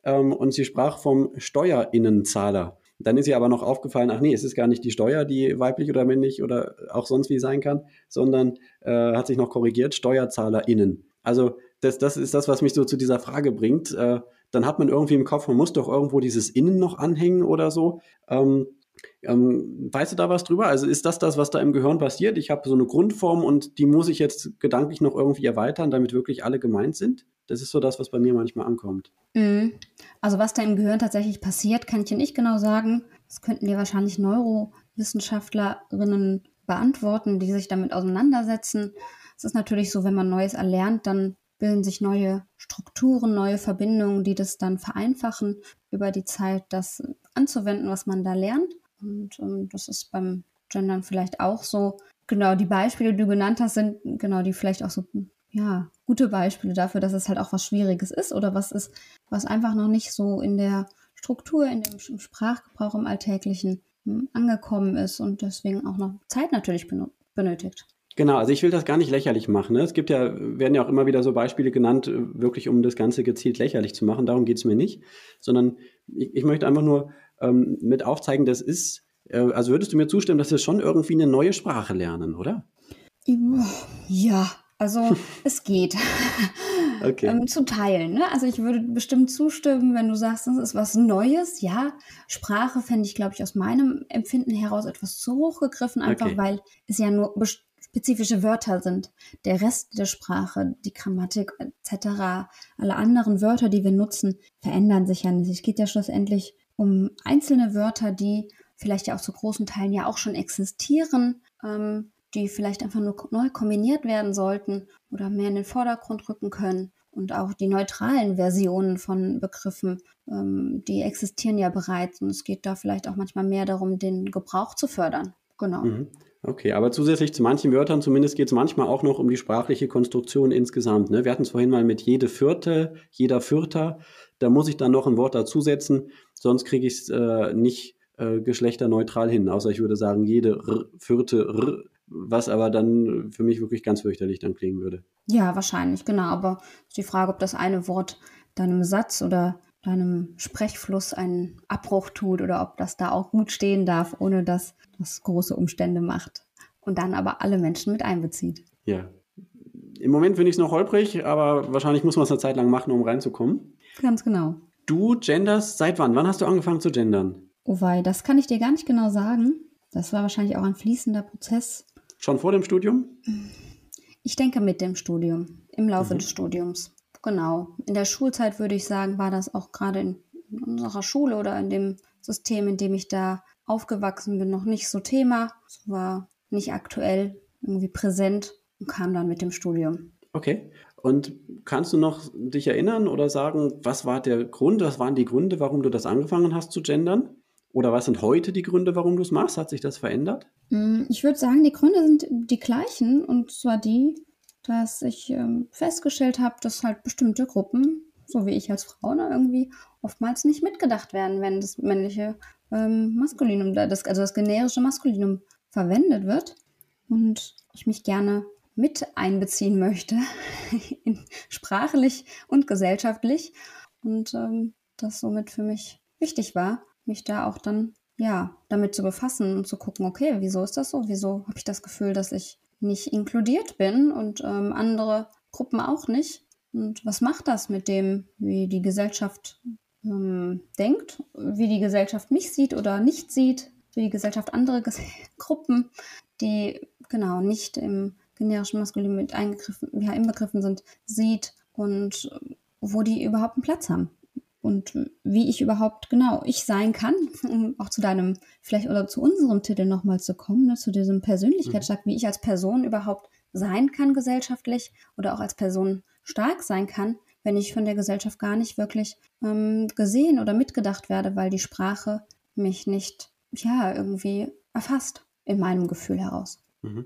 [SPEAKER 1] ähm, und sie sprach vom Steuerinnenzahler. Dann ist ihr aber noch aufgefallen, ach nee, es ist gar nicht die Steuer, die weiblich oder männlich oder auch sonst wie sein kann, sondern äh, hat sich noch korrigiert, SteuerzahlerInnen. Also das, das ist das, was mich so zu dieser Frage bringt. Äh, dann hat man irgendwie im Kopf, man muss doch irgendwo dieses Innen noch anhängen oder so. Ähm, ähm, weißt du da was drüber? Also ist das das, was da im Gehirn passiert? Ich habe so eine Grundform und die muss ich jetzt gedanklich noch irgendwie erweitern, damit wirklich alle gemeint sind? Das ist so das, was bei mir manchmal ankommt.
[SPEAKER 2] Mhm. Also was da im Gehirn tatsächlich passiert, kann ich dir nicht genau sagen. Das könnten dir wahrscheinlich Neurowissenschaftlerinnen beantworten, die sich damit auseinandersetzen. Es ist natürlich so, wenn man Neues erlernt, dann bilden sich neue Strukturen, neue Verbindungen, die das dann vereinfachen, über die Zeit das anzuwenden, was man da lernt. Und ähm, das ist beim Gendern vielleicht auch so. Genau, die Beispiele, die du genannt hast, sind genau die vielleicht auch so ja, gute Beispiele dafür, dass es halt auch was Schwieriges ist oder was ist, was einfach noch nicht so in der Struktur, in dem Sprachgebrauch im Alltäglichen hm, angekommen ist und deswegen auch noch Zeit natürlich benötigt.
[SPEAKER 1] Genau, also ich will das gar nicht lächerlich machen. Ne? Es gibt ja, werden ja auch immer wieder so Beispiele genannt, äh, wirklich um das Ganze gezielt lächerlich zu machen. Darum geht es mir nicht, sondern ich, ich möchte einfach nur ähm, mit aufzeigen, das ist, äh, also würdest du mir zustimmen, dass wir schon irgendwie eine neue Sprache lernen, oder?
[SPEAKER 2] Ja, also es geht. Okay. ähm, zu teilen. Ne? Also ich würde bestimmt zustimmen, wenn du sagst, das ist was Neues. Ja, Sprache fände ich, glaube ich, aus meinem Empfinden heraus etwas zu hoch gegriffen, einfach okay. weil es ja nur spezifische Wörter sind. Der Rest der Sprache, die Grammatik etc., alle anderen Wörter, die wir nutzen, verändern sich ja nicht. Es geht ja schlussendlich um einzelne Wörter, die vielleicht ja auch zu großen Teilen ja auch schon existieren. Ähm, die vielleicht einfach nur neu kombiniert werden sollten oder mehr in den Vordergrund rücken können. Und auch die neutralen Versionen von Begriffen, ähm, die existieren ja bereits. Und es geht da vielleicht auch manchmal mehr darum, den Gebrauch zu fördern. Genau. Mhm.
[SPEAKER 1] Okay, aber zusätzlich zu manchen Wörtern zumindest geht es manchmal auch noch um die sprachliche Konstruktion insgesamt. Ne? Wir hatten es vorhin mal mit jede Vierte, jeder Vierter. Da muss ich dann noch ein Wort dazusetzen, sonst kriege ich es äh, nicht äh, geschlechterneutral hin. Außer ich würde sagen, jede R, Vierte, R, was aber dann für mich wirklich ganz fürchterlich dann klingen würde.
[SPEAKER 2] Ja, wahrscheinlich, genau. Aber ist die Frage, ob das eine Wort deinem Satz oder deinem Sprechfluss einen Abbruch tut oder ob das da auch gut stehen darf, ohne dass das große Umstände macht und dann aber alle Menschen mit einbezieht.
[SPEAKER 1] Ja. Im Moment finde ich es noch holprig, aber wahrscheinlich muss man es eine Zeit lang machen, um reinzukommen.
[SPEAKER 2] Ganz genau.
[SPEAKER 1] Du genders seit wann? Wann hast du angefangen zu gendern?
[SPEAKER 2] Oh wei, das kann ich dir gar nicht genau sagen. Das war wahrscheinlich auch ein fließender Prozess.
[SPEAKER 1] Schon vor dem Studium?
[SPEAKER 2] Ich denke mit dem Studium, im Laufe mhm. des Studiums. Genau. In der Schulzeit würde ich sagen, war das auch gerade in unserer Schule oder in dem System, in dem ich da aufgewachsen bin, noch nicht so Thema. Es war nicht aktuell irgendwie präsent und kam dann mit dem Studium.
[SPEAKER 1] Okay. Und kannst du noch dich erinnern oder sagen, was war der Grund, was waren die Gründe, warum du das angefangen hast zu gendern? Oder was sind heute die Gründe, warum du es machst? Hat sich das verändert?
[SPEAKER 2] Mm, ich würde sagen, die Gründe sind die gleichen. Und zwar die, dass ich ähm, festgestellt habe, dass halt bestimmte Gruppen, so wie ich als Frau, ne, irgendwie oftmals nicht mitgedacht werden, wenn das männliche ähm, Maskulinum, das, also das generische Maskulinum verwendet wird. Und ich mich gerne mit einbeziehen möchte, sprachlich und gesellschaftlich. Und ähm, das somit für mich wichtig war mich da auch dann ja damit zu befassen und zu gucken, okay, wieso ist das so? Wieso habe ich das Gefühl, dass ich nicht inkludiert bin und ähm, andere Gruppen auch nicht? Und was macht das mit dem, wie die Gesellschaft ähm, denkt, wie die Gesellschaft mich sieht oder nicht sieht, wie die Gesellschaft andere Ges Gruppen, die genau nicht im generischen Maskulin mit eingegriffen, ja, inbegriffen sind, sieht und wo die überhaupt einen Platz haben und wie ich überhaupt genau ich sein kann, um auch zu deinem, vielleicht oder zu unserem Titel nochmal zu kommen, ne, zu diesem Persönlichkeitsstark, mhm. wie ich als Person überhaupt sein kann gesellschaftlich oder auch als Person stark sein kann, wenn ich von der Gesellschaft gar nicht wirklich ähm, gesehen oder mitgedacht werde, weil die Sprache mich nicht, ja, irgendwie erfasst in meinem Gefühl heraus.
[SPEAKER 1] Mhm.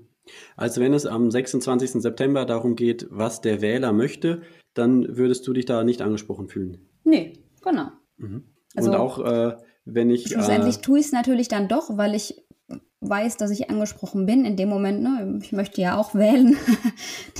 [SPEAKER 1] Also wenn es am 26. September darum geht, was der Wähler möchte, dann würdest du dich da nicht angesprochen fühlen.
[SPEAKER 2] Nee, genau.
[SPEAKER 1] Mhm. Also, Und auch äh, wenn ich.
[SPEAKER 2] Schlussendlich äh, tue ich es natürlich dann doch, weil ich weiß, dass ich angesprochen bin in dem Moment. Ne, ich möchte ja auch wählen.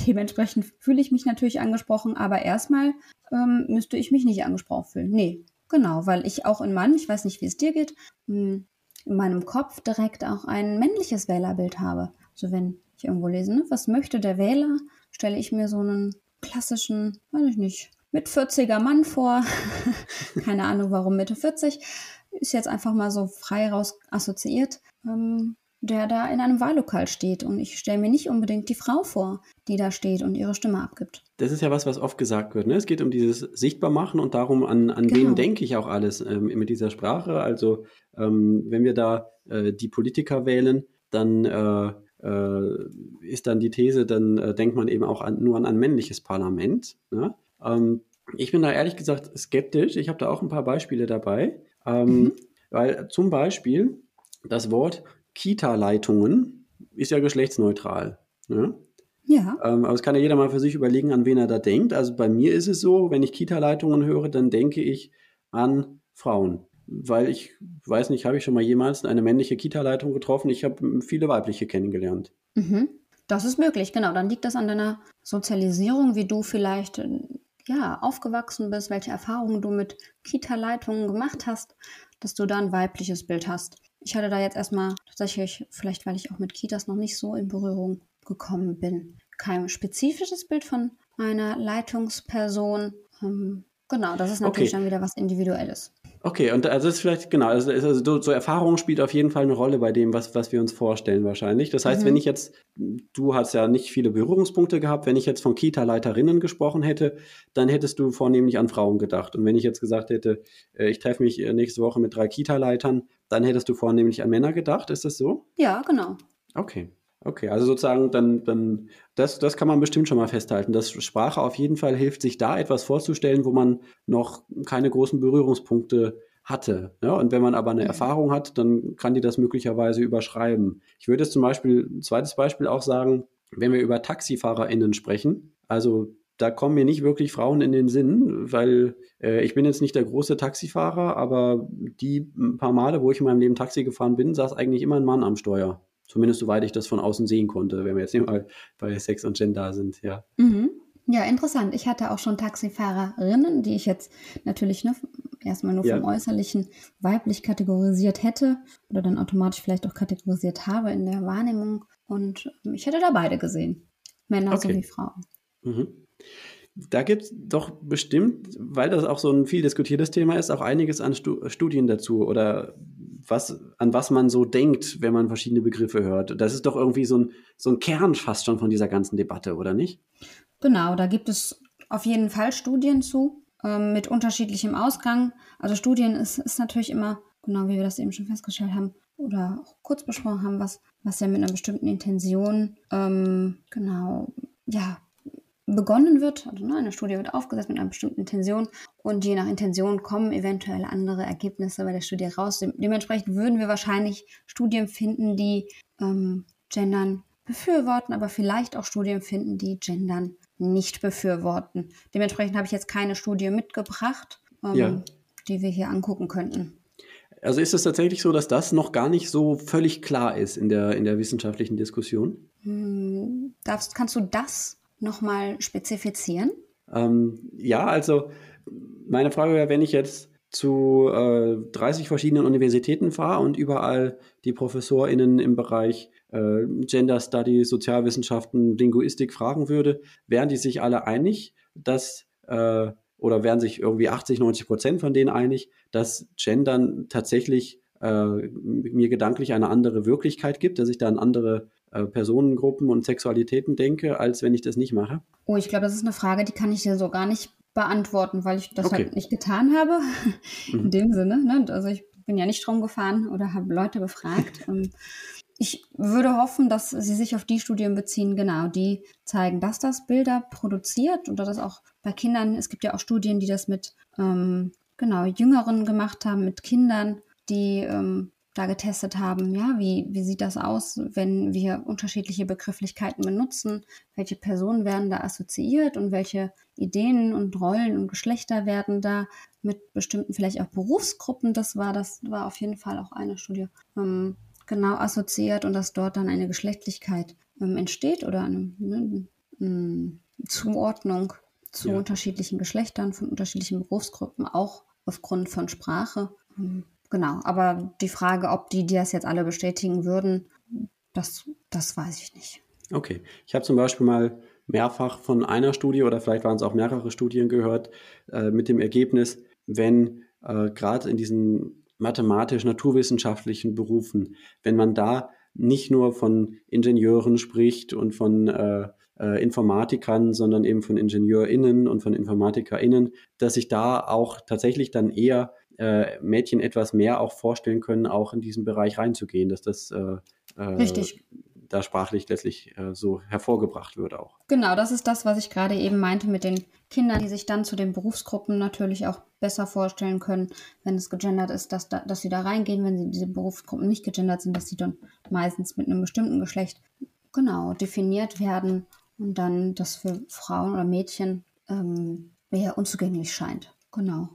[SPEAKER 2] Dementsprechend fühle ich mich natürlich angesprochen, aber erstmal ähm, müsste ich mich nicht angesprochen fühlen. Nee, genau, weil ich auch in meinem, ich weiß nicht, wie es dir geht, hm, in meinem Kopf direkt auch ein männliches Wählerbild habe. Also wenn ich irgendwo lese, ne, was möchte der Wähler, stelle ich mir so einen klassischen, weiß ich nicht, mit 40er Mann vor. Keine Ahnung, warum Mitte 40. Ist jetzt einfach mal so frei raus assoziiert, ähm, der da in einem Wahllokal steht. Und ich stelle mir nicht unbedingt die Frau vor, die da steht und ihre Stimme abgibt.
[SPEAKER 1] Das ist ja was, was oft gesagt wird. Ne? Es geht um dieses Sichtbarmachen und darum, an, an genau. wen denke ich auch alles ähm, mit dieser Sprache. Also ähm, wenn wir da äh, die Politiker wählen, dann äh, äh, ist dann die These, dann äh, denkt man eben auch an, nur an ein männliches Parlament. Ne? Ähm, ich bin da ehrlich gesagt skeptisch. Ich habe da auch ein paar Beispiele dabei. Ähm, mhm. Weil zum Beispiel das Wort Kita-Leitungen ist ja geschlechtsneutral. Ne?
[SPEAKER 2] Ja.
[SPEAKER 1] Ähm, aber es kann ja jeder mal für sich überlegen, an wen er da denkt. Also bei mir ist es so, wenn ich Kita-Leitungen höre, dann denke ich an Frauen weil ich weiß nicht, habe ich schon mal jemals eine männliche Kita-Leitung getroffen? Ich habe viele weibliche kennengelernt.
[SPEAKER 2] Mhm. Das ist möglich, genau. Dann liegt das an deiner Sozialisierung, wie du vielleicht äh, ja, aufgewachsen bist, welche Erfahrungen du mit Kita-Leitungen gemacht hast, dass du da ein weibliches Bild hast. Ich hatte da jetzt erstmal tatsächlich, vielleicht weil ich auch mit Kitas noch nicht so in Berührung gekommen bin, kein spezifisches Bild von einer Leitungsperson. Ähm, genau, das ist natürlich okay. dann wieder was Individuelles.
[SPEAKER 1] Okay, und also ist vielleicht, genau, also, also so, so, Erfahrung spielt auf jeden Fall eine Rolle bei dem, was, was wir uns vorstellen wahrscheinlich. Das heißt, mhm. wenn ich jetzt, du hast ja nicht viele Berührungspunkte gehabt, wenn ich jetzt von Kita-Leiterinnen gesprochen hätte, dann hättest du vornehmlich an Frauen gedacht. Und wenn ich jetzt gesagt hätte, äh, ich treffe mich äh, nächste Woche mit drei Kita-Leitern, dann hättest du vornehmlich an Männer gedacht. Ist das so?
[SPEAKER 2] Ja, genau.
[SPEAKER 1] Okay. Okay, also sozusagen dann, dann das, das kann man bestimmt schon mal festhalten, dass Sprache auf jeden Fall hilft, sich da etwas vorzustellen, wo man noch keine großen Berührungspunkte hatte. Ja, und wenn man aber eine mhm. Erfahrung hat, dann kann die das möglicherweise überschreiben. Ich würde jetzt zum Beispiel, ein zweites Beispiel auch sagen, wenn wir über TaxifahrerInnen sprechen, also da kommen mir nicht wirklich Frauen in den Sinn, weil äh, ich bin jetzt nicht der große Taxifahrer, aber die paar Male, wo ich in meinem Leben Taxi gefahren bin, saß eigentlich immer ein Mann am Steuer. Zumindest soweit ich das von außen sehen konnte, wenn wir jetzt mal bei Sex und Gender sind, ja.
[SPEAKER 2] Mhm. Ja, interessant. Ich hatte auch schon Taxifahrerinnen, die ich jetzt natürlich ne, erstmal nur ja. vom Äußerlichen weiblich kategorisiert hätte oder dann automatisch vielleicht auch kategorisiert habe in der Wahrnehmung. Und ich hätte da beide gesehen. Männer okay. sowie Frauen.
[SPEAKER 1] Mhm. Da gibt es doch bestimmt, weil das auch so ein viel diskutiertes Thema ist, auch einiges an Studien dazu oder was, an was man so denkt, wenn man verschiedene Begriffe hört. Das ist doch irgendwie so ein, so ein Kern fast schon von dieser ganzen Debatte, oder nicht?
[SPEAKER 2] Genau, da gibt es auf jeden Fall Studien zu, ähm, mit unterschiedlichem Ausgang. Also Studien ist, ist natürlich immer, genau wie wir das eben schon festgestellt haben, oder auch kurz besprochen haben, was, was ja mit einer bestimmten Intention, ähm, genau, ja, begonnen wird, also ne, eine Studie wird aufgesetzt mit einer bestimmten Intention und je nach Intention kommen eventuell andere Ergebnisse bei der Studie raus. Dementsprechend würden wir wahrscheinlich Studien finden, die ähm, Gendern befürworten, aber vielleicht auch Studien finden, die Gendern nicht befürworten. Dementsprechend habe ich jetzt keine Studie mitgebracht, ähm, ja. die wir hier angucken könnten.
[SPEAKER 1] Also ist es tatsächlich so, dass das noch gar nicht so völlig klar ist in der, in der wissenschaftlichen Diskussion?
[SPEAKER 2] Hm, darfst, kannst du das nochmal spezifizieren?
[SPEAKER 1] Ähm, ja, also meine Frage wäre, wenn ich jetzt zu äh, 30 verschiedenen Universitäten fahre und überall die ProfessorInnen im Bereich äh, Gender Studies, Sozialwissenschaften, Linguistik fragen würde, wären die sich alle einig, dass äh, oder wären sich irgendwie 80, 90 Prozent von denen einig, dass Gendern tatsächlich äh, mir gedanklich eine andere Wirklichkeit gibt, dass ich da an andere äh, Personengruppen und Sexualitäten denke, als wenn ich das nicht mache?
[SPEAKER 2] Oh, ich glaube, das ist eine Frage, die kann ich dir so gar nicht beantworten, weil ich das okay. halt nicht getan habe. In mhm. dem Sinne. Ne? Also ich bin ja nicht drum gefahren oder habe Leute befragt. Ähm, ich würde hoffen, dass sie sich auf die Studien beziehen, genau, die zeigen, dass das Bilder produziert oder das auch bei Kindern, es gibt ja auch Studien, die das mit ähm, genau Jüngeren gemacht haben, mit Kindern, die ähm, da getestet haben, ja, wie, wie sieht das aus, wenn wir unterschiedliche Begrifflichkeiten benutzen, welche Personen werden da assoziiert und welche Ideen und Rollen und Geschlechter werden da mit bestimmten vielleicht auch Berufsgruppen, das war, das war auf jeden Fall auch eine Studie, ähm, genau assoziiert und dass dort dann eine Geschlechtlichkeit ähm, entsteht oder eine, ne, eine Zuordnung zu ja. unterschiedlichen Geschlechtern, von unterschiedlichen Berufsgruppen, auch aufgrund von Sprache. Genau, aber die Frage, ob die, die das jetzt alle bestätigen würden, das, das weiß ich nicht.
[SPEAKER 1] Okay, ich habe zum Beispiel mal mehrfach von einer Studie oder vielleicht waren es auch mehrere Studien gehört äh, mit dem Ergebnis, wenn äh, gerade in diesen mathematisch-naturwissenschaftlichen Berufen, wenn man da nicht nur von Ingenieuren spricht und von äh, äh, Informatikern, sondern eben von IngenieurInnen und von InformatikerInnen, dass sich da auch tatsächlich dann eher äh, Mädchen etwas mehr auch vorstellen können, auch in diesen Bereich reinzugehen, dass das äh, äh Richtig. da sprachlich letztlich äh, so hervorgebracht wird auch.
[SPEAKER 2] Genau, das ist das, was ich gerade eben meinte mit den Kindern, die sich dann zu den Berufsgruppen natürlich auch besser vorstellen können, wenn es gegendert ist, dass, da, dass sie da reingehen, wenn sie diese Berufsgruppen nicht gegendert sind, dass sie dann meistens mit einem bestimmten Geschlecht genau definiert werden und dann das für Frauen oder Mädchen ähm, eher unzugänglich scheint. Genau.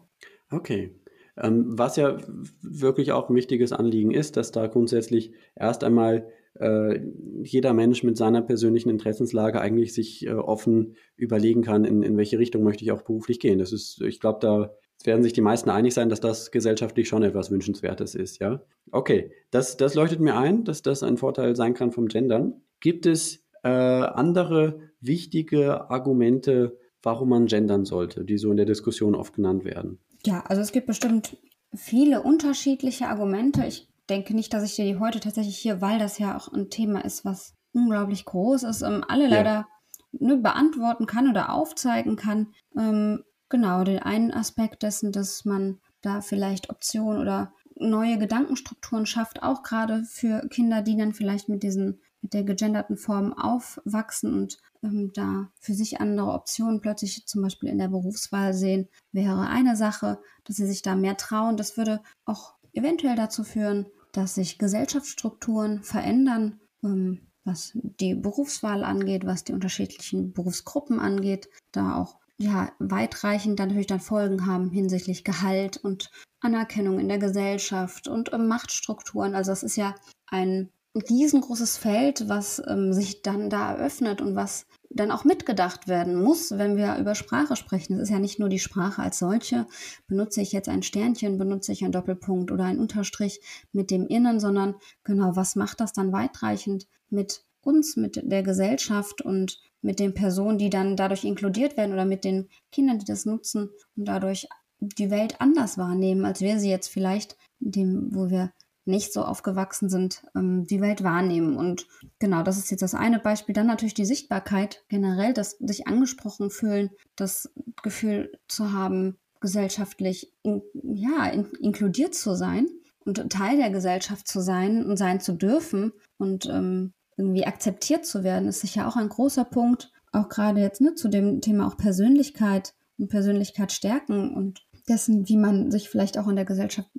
[SPEAKER 1] Okay. Ähm, was ja wirklich auch ein wichtiges Anliegen ist, dass da grundsätzlich erst einmal äh, jeder Mensch mit seiner persönlichen Interessenslage eigentlich sich äh, offen überlegen kann, in, in welche Richtung möchte ich auch beruflich gehen. Das ist, ich glaube, da werden sich die meisten einig sein, dass das gesellschaftlich schon etwas Wünschenswertes ist, ja. Okay, das, das leuchtet mir ein, dass das ein Vorteil sein kann vom Gendern. Gibt es äh, andere wichtige Argumente, warum man gendern sollte, die so in der Diskussion oft genannt werden?
[SPEAKER 2] Ja, also es gibt bestimmt viele unterschiedliche Argumente. Ich denke nicht, dass ich dir die heute tatsächlich hier, weil das ja auch ein Thema ist, was unglaublich groß ist, ähm, alle ja. leider ne, beantworten kann oder aufzeigen kann. Ähm, genau, den einen Aspekt dessen, dass man da vielleicht Optionen oder neue Gedankenstrukturen schafft, auch gerade für Kinder, die dann vielleicht mit diesen mit der gegenderten Form aufwachsen und ähm, da für sich andere Optionen plötzlich zum Beispiel in der Berufswahl sehen, wäre eine Sache, dass sie sich da mehr trauen. Das würde auch eventuell dazu führen, dass sich Gesellschaftsstrukturen verändern, ähm, was die Berufswahl angeht, was die unterschiedlichen Berufsgruppen angeht, da auch ja, weitreichend dann natürlich dann Folgen haben hinsichtlich Gehalt und Anerkennung in der Gesellschaft und ähm, Machtstrukturen. Also das ist ja ein riesengroßes Feld, was ähm, sich dann da eröffnet und was dann auch mitgedacht werden muss, wenn wir über Sprache sprechen. Es ist ja nicht nur die Sprache als solche. Benutze ich jetzt ein Sternchen, benutze ich einen Doppelpunkt oder einen Unterstrich mit dem Innen, sondern genau, was macht das dann weitreichend mit uns, mit der Gesellschaft und mit den Personen, die dann dadurch inkludiert werden oder mit den Kindern, die das nutzen und dadurch die Welt anders wahrnehmen, als wir sie jetzt vielleicht, dem, wo wir nicht so aufgewachsen sind, ähm, die Welt wahrnehmen. Und genau, das ist jetzt das eine Beispiel. Dann natürlich die Sichtbarkeit generell, das sich angesprochen fühlen, das Gefühl zu haben, gesellschaftlich in, ja, in, inkludiert zu sein und Teil der Gesellschaft zu sein und sein zu dürfen und ähm, irgendwie akzeptiert zu werden, ist sicher auch ein großer Punkt. Auch gerade jetzt ne, zu dem Thema auch Persönlichkeit und Persönlichkeit stärken und dessen, wie man sich vielleicht auch in der Gesellschaft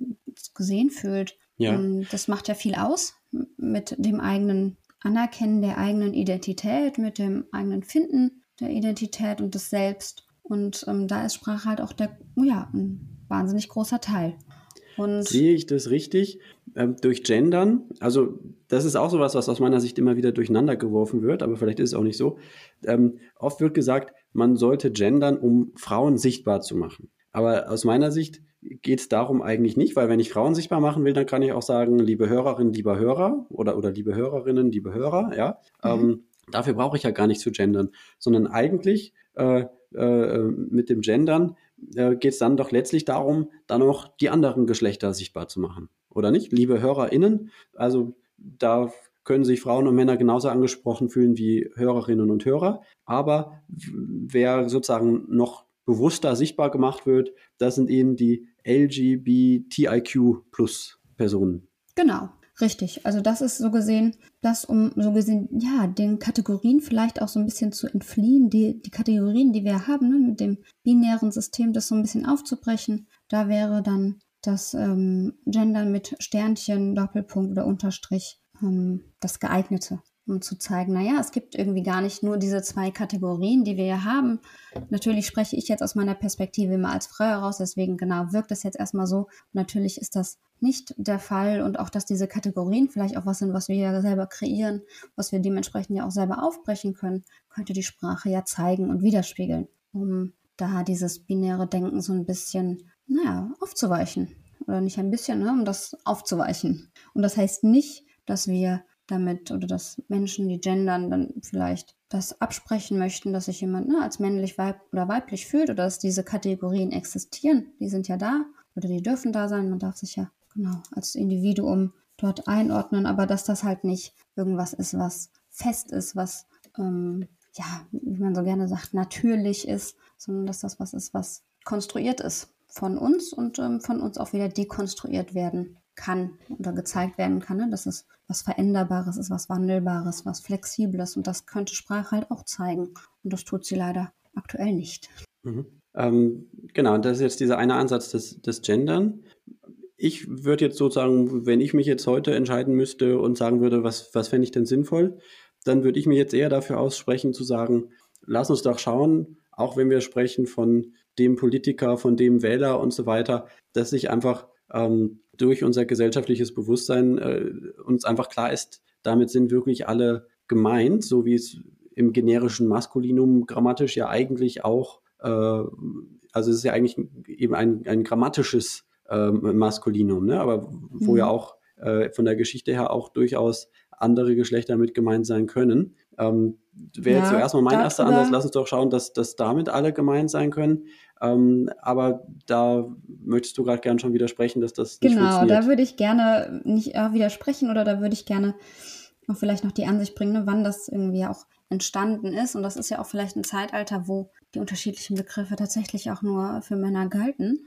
[SPEAKER 2] gesehen fühlt. Ja. Ähm, das macht ja viel aus mit dem eigenen Anerkennen der eigenen Identität, mit dem eigenen Finden der Identität und des Selbst. Und ähm, da ist Sprache halt auch der, ja, ein wahnsinnig großer Teil.
[SPEAKER 1] Und Sehe ich das richtig? Ähm, durch Gendern, also das ist auch sowas, was aus meiner Sicht immer wieder durcheinander geworfen wird, aber vielleicht ist es auch nicht so. Ähm, oft wird gesagt, man sollte gendern, um Frauen sichtbar zu machen. Aber aus meiner Sicht geht es darum eigentlich nicht, weil wenn ich Frauen sichtbar machen will, dann kann ich auch sagen, liebe Hörerinnen, lieber Hörer oder, oder liebe Hörerinnen, liebe Hörer, ja. Mhm. Ähm, dafür brauche ich ja gar nicht zu gendern, sondern eigentlich äh, äh, mit dem Gendern äh, geht es dann doch letztlich darum, dann auch die anderen Geschlechter sichtbar zu machen, oder nicht? Liebe HörerInnen, also da können sich Frauen und Männer genauso angesprochen fühlen wie Hörerinnen und Hörer, aber wer sozusagen noch bewusster sichtbar gemacht wird, das sind eben die LGBTIQ plus Personen.
[SPEAKER 2] Genau. Richtig, also das ist so gesehen, das um so gesehen, ja, den Kategorien vielleicht auch so ein bisschen zu entfliehen, die, die Kategorien, die wir haben, ne, mit dem binären System, das so ein bisschen aufzubrechen. Da wäre dann das ähm, Gendern mit Sternchen, Doppelpunkt oder Unterstrich ähm, das geeignete um zu zeigen, naja, es gibt irgendwie gar nicht nur diese zwei Kategorien, die wir hier haben. Natürlich spreche ich jetzt aus meiner Perspektive immer als Frau heraus, deswegen genau wirkt das jetzt erstmal so. Natürlich ist das nicht der Fall und auch, dass diese Kategorien vielleicht auch was sind, was wir ja selber kreieren, was wir dementsprechend ja auch selber aufbrechen können, könnte die Sprache ja zeigen und widerspiegeln, um da dieses binäre Denken so ein bisschen, naja, aufzuweichen. Oder nicht ein bisschen, ne, um das aufzuweichen. Und das heißt nicht, dass wir damit oder dass Menschen, die gendern, dann vielleicht das absprechen möchten, dass sich jemand ne, als männlich weib oder weiblich fühlt oder dass diese Kategorien existieren. Die sind ja da oder die dürfen da sein. Man darf sich ja genau als Individuum dort einordnen, aber dass das halt nicht irgendwas ist, was fest ist, was ähm, ja, wie man so gerne sagt, natürlich ist, sondern dass das was ist, was konstruiert ist von uns und ähm, von uns auch wieder dekonstruiert werden kann oder gezeigt werden kann, ne? dass es was Veränderbares ist, was Wandelbares, was Flexibles und das könnte Sprache halt auch zeigen und das tut sie leider aktuell nicht.
[SPEAKER 1] Mhm. Ähm, genau, das ist jetzt dieser eine Ansatz des, des Gendern. Ich würde jetzt sozusagen, wenn ich mich jetzt heute entscheiden müsste und sagen würde, was, was fände ich denn sinnvoll, dann würde ich mich jetzt eher dafür aussprechen zu sagen, lass uns doch schauen, auch wenn wir sprechen von dem Politiker, von dem Wähler und so weiter, dass sich einfach ähm, durch unser gesellschaftliches Bewusstsein äh, uns einfach klar ist, damit sind wirklich alle gemeint, so wie es im generischen Maskulinum grammatisch ja eigentlich auch, äh, also es ist ja eigentlich eben ein, ein grammatisches äh, Maskulinum, ne? aber wo mhm. ja auch äh, von der Geschichte her auch durchaus andere Geschlechter mit gemeint sein können. Ähm, Wäre ja, zuerst mal mein erster Ansatz, lass uns doch schauen, dass, dass damit alle gemeint sein können. Ähm, aber da möchtest du gerade gerne schon widersprechen, dass das
[SPEAKER 2] nicht genau, funktioniert. Genau, da würde ich gerne nicht äh, widersprechen oder da würde ich gerne auch vielleicht noch die Ansicht bringen, ne, wann das irgendwie auch entstanden ist. Und das ist ja auch vielleicht ein Zeitalter, wo die unterschiedlichen Begriffe tatsächlich auch nur für Männer galten.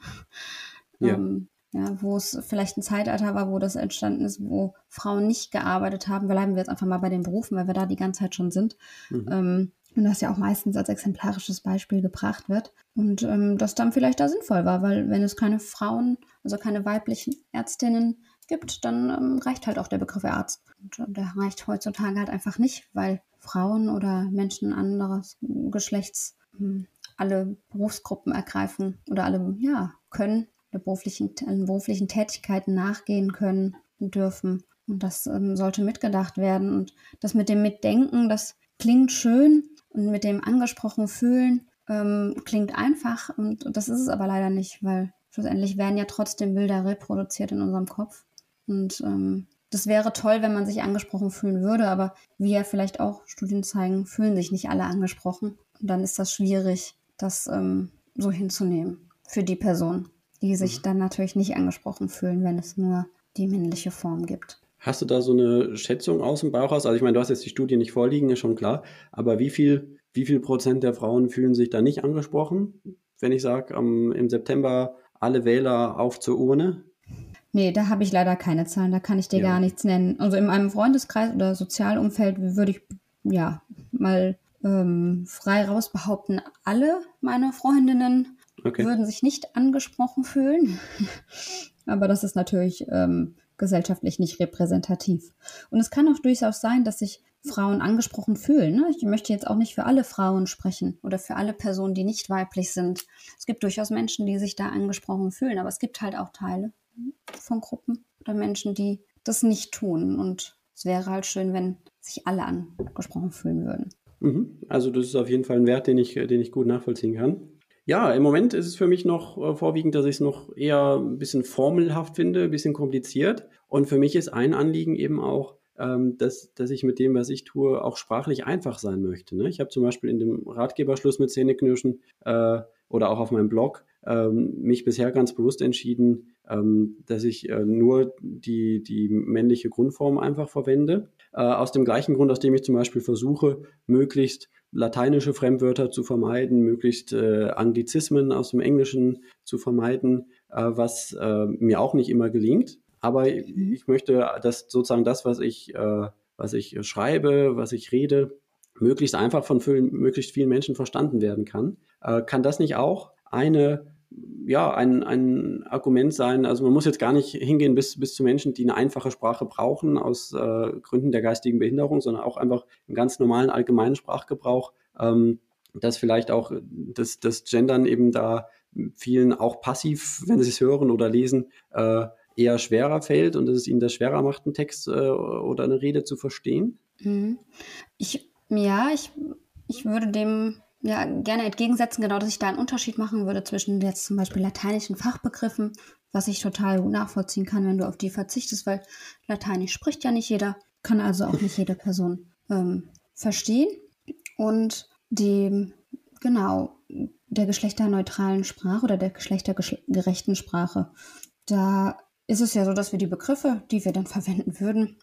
[SPEAKER 2] Ja. Ähm, ja, wo es vielleicht ein Zeitalter war, wo das entstanden ist, wo Frauen nicht gearbeitet haben. Bleiben wir jetzt einfach mal bei den Berufen, weil wir da die ganze Zeit schon sind. Mhm. Ähm, und das ja auch meistens als exemplarisches Beispiel gebracht wird. Und ähm, das dann vielleicht da sinnvoll war, weil wenn es keine Frauen, also keine weiblichen Ärztinnen gibt, dann ähm, reicht halt auch der Begriff Arzt. Und, und der reicht heutzutage halt einfach nicht, weil Frauen oder Menschen anderes Geschlechts hm, alle Berufsgruppen ergreifen oder alle, ja, können der beruflichen, beruflichen Tätigkeiten nachgehen können und dürfen. Und das ähm, sollte mitgedacht werden. Und das mit dem Mitdenken, das klingt schön und mit dem angesprochen fühlen ähm, klingt einfach. Und das ist es aber leider nicht, weil schlussendlich werden ja trotzdem Bilder reproduziert in unserem Kopf. Und ähm, das wäre toll, wenn man sich angesprochen fühlen würde, aber wie ja vielleicht auch Studien zeigen, fühlen sich nicht alle angesprochen. Und dann ist das schwierig, das ähm, so hinzunehmen für die Person die sich mhm. dann natürlich nicht angesprochen fühlen, wenn es nur die männliche Form gibt.
[SPEAKER 1] Hast du da so eine Schätzung aus dem Bauch raus? Also ich meine, du hast jetzt die Studie nicht vorliegen, ist schon klar, aber wie viel, wie viel Prozent der Frauen fühlen sich da nicht angesprochen? Wenn ich sage, um, im September alle Wähler auf zur Urne?
[SPEAKER 2] Nee, da habe ich leider keine Zahlen, da kann ich dir ja. gar nichts nennen. Also in meinem Freundeskreis oder Sozialumfeld würde ich ja mal ähm, frei raus behaupten, alle meine Freundinnen okay. würden sich nicht angesprochen fühlen. Aber das ist natürlich ähm, gesellschaftlich nicht repräsentativ. Und es kann auch durchaus sein, dass sich Frauen angesprochen fühlen. Ne? Ich möchte jetzt auch nicht für alle Frauen sprechen oder für alle Personen, die nicht weiblich sind. Es gibt durchaus Menschen, die sich da angesprochen fühlen, aber es gibt halt auch Teile von Gruppen oder Menschen, die das nicht tun. Und es wäre halt schön, wenn sich alle angesprochen fühlen würden.
[SPEAKER 1] Mhm. Also das ist auf jeden Fall ein Wert, den ich, den ich gut nachvollziehen kann. Ja, im Moment ist es für mich noch äh, vorwiegend, dass ich es noch eher ein bisschen formelhaft finde, ein bisschen kompliziert. Und für mich ist ein Anliegen eben auch, ähm, dass, dass ich mit dem, was ich tue, auch sprachlich einfach sein möchte. Ne? Ich habe zum Beispiel in dem Ratgeberschluss mit Zähneknirschen äh, oder auch auf meinem Blog ähm, mich bisher ganz bewusst entschieden, ähm, dass ich äh, nur die, die männliche Grundform einfach verwende. Äh, aus dem gleichen Grund, aus dem ich zum Beispiel versuche, möglichst lateinische Fremdwörter zu vermeiden, möglichst äh, Anglizismen aus dem Englischen zu vermeiden, äh, was äh, mir auch nicht immer gelingt. Aber mhm. ich möchte, dass sozusagen das, was ich, äh, was ich schreibe, was ich rede, möglichst einfach von möglichst vielen Menschen verstanden werden kann. Äh, kann das nicht auch eine ja, ein, ein Argument sein. Also man muss jetzt gar nicht hingehen bis, bis zu Menschen, die eine einfache Sprache brauchen aus äh, Gründen der geistigen Behinderung, sondern auch einfach im ganz normalen allgemeinen Sprachgebrauch, ähm, dass vielleicht auch das, das Gendern eben da vielen auch passiv, wenn sie es hören oder lesen, äh, eher schwerer fällt und dass es ihnen das schwerer macht, einen Text äh, oder eine Rede zu verstehen?
[SPEAKER 2] Mhm. Ich, ja, ich, ich würde dem ja, gerne entgegensetzen, genau, dass ich da einen Unterschied machen würde zwischen jetzt zum Beispiel lateinischen Fachbegriffen, was ich total gut nachvollziehen kann, wenn du auf die verzichtest, weil Lateinisch spricht ja nicht jeder, kann also auch nicht jede Person ähm, verstehen. Und die, genau, der geschlechterneutralen Sprache oder der geschlechtergerechten Sprache, da ist es ja so, dass wir die Begriffe, die wir dann verwenden würden,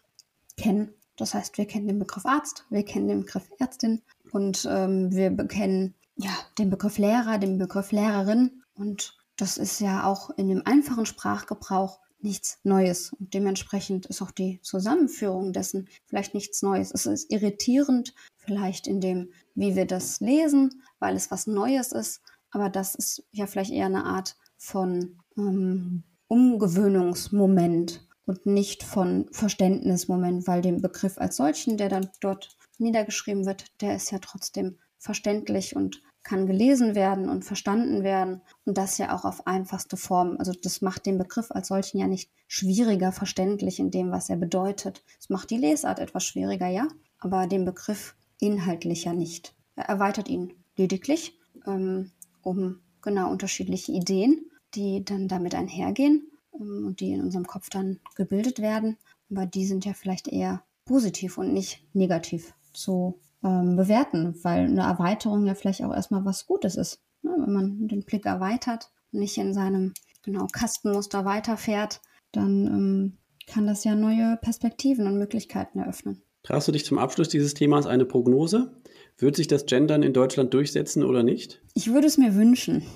[SPEAKER 2] kennen. Das heißt, wir kennen den Begriff Arzt, wir kennen den Begriff Ärztin, und ähm, wir bekennen ja den Begriff Lehrer, den Begriff Lehrerin. Und das ist ja auch in dem einfachen Sprachgebrauch nichts Neues. Und dementsprechend ist auch die Zusammenführung dessen vielleicht nichts Neues. Es ist irritierend, vielleicht in dem, wie wir das lesen, weil es was Neues ist. Aber das ist ja vielleicht eher eine Art von ähm, Umgewöhnungsmoment und nicht von Verständnismoment, weil dem Begriff als solchen, der dann dort niedergeschrieben wird, der ist ja trotzdem verständlich und kann gelesen werden und verstanden werden und das ja auch auf einfachste Form. Also das macht den Begriff als solchen ja nicht schwieriger verständlich in dem, was er bedeutet. Es macht die Lesart etwas schwieriger, ja, aber den Begriff inhaltlicher nicht. Er erweitert ihn lediglich ähm, um genau unterschiedliche Ideen, die dann damit einhergehen ähm, und die in unserem Kopf dann gebildet werden. Aber die sind ja vielleicht eher positiv und nicht negativ zu ähm, bewerten, weil eine Erweiterung ja vielleicht auch erstmal was Gutes ist. Ne? Wenn man den Blick erweitert und nicht in seinem genau Kastenmuster weiterfährt, dann ähm, kann das ja neue Perspektiven und Möglichkeiten eröffnen.
[SPEAKER 1] Traust du dich zum Abschluss dieses Themas eine Prognose? Wird sich das Gendern in Deutschland durchsetzen oder nicht?
[SPEAKER 2] Ich würde es mir wünschen.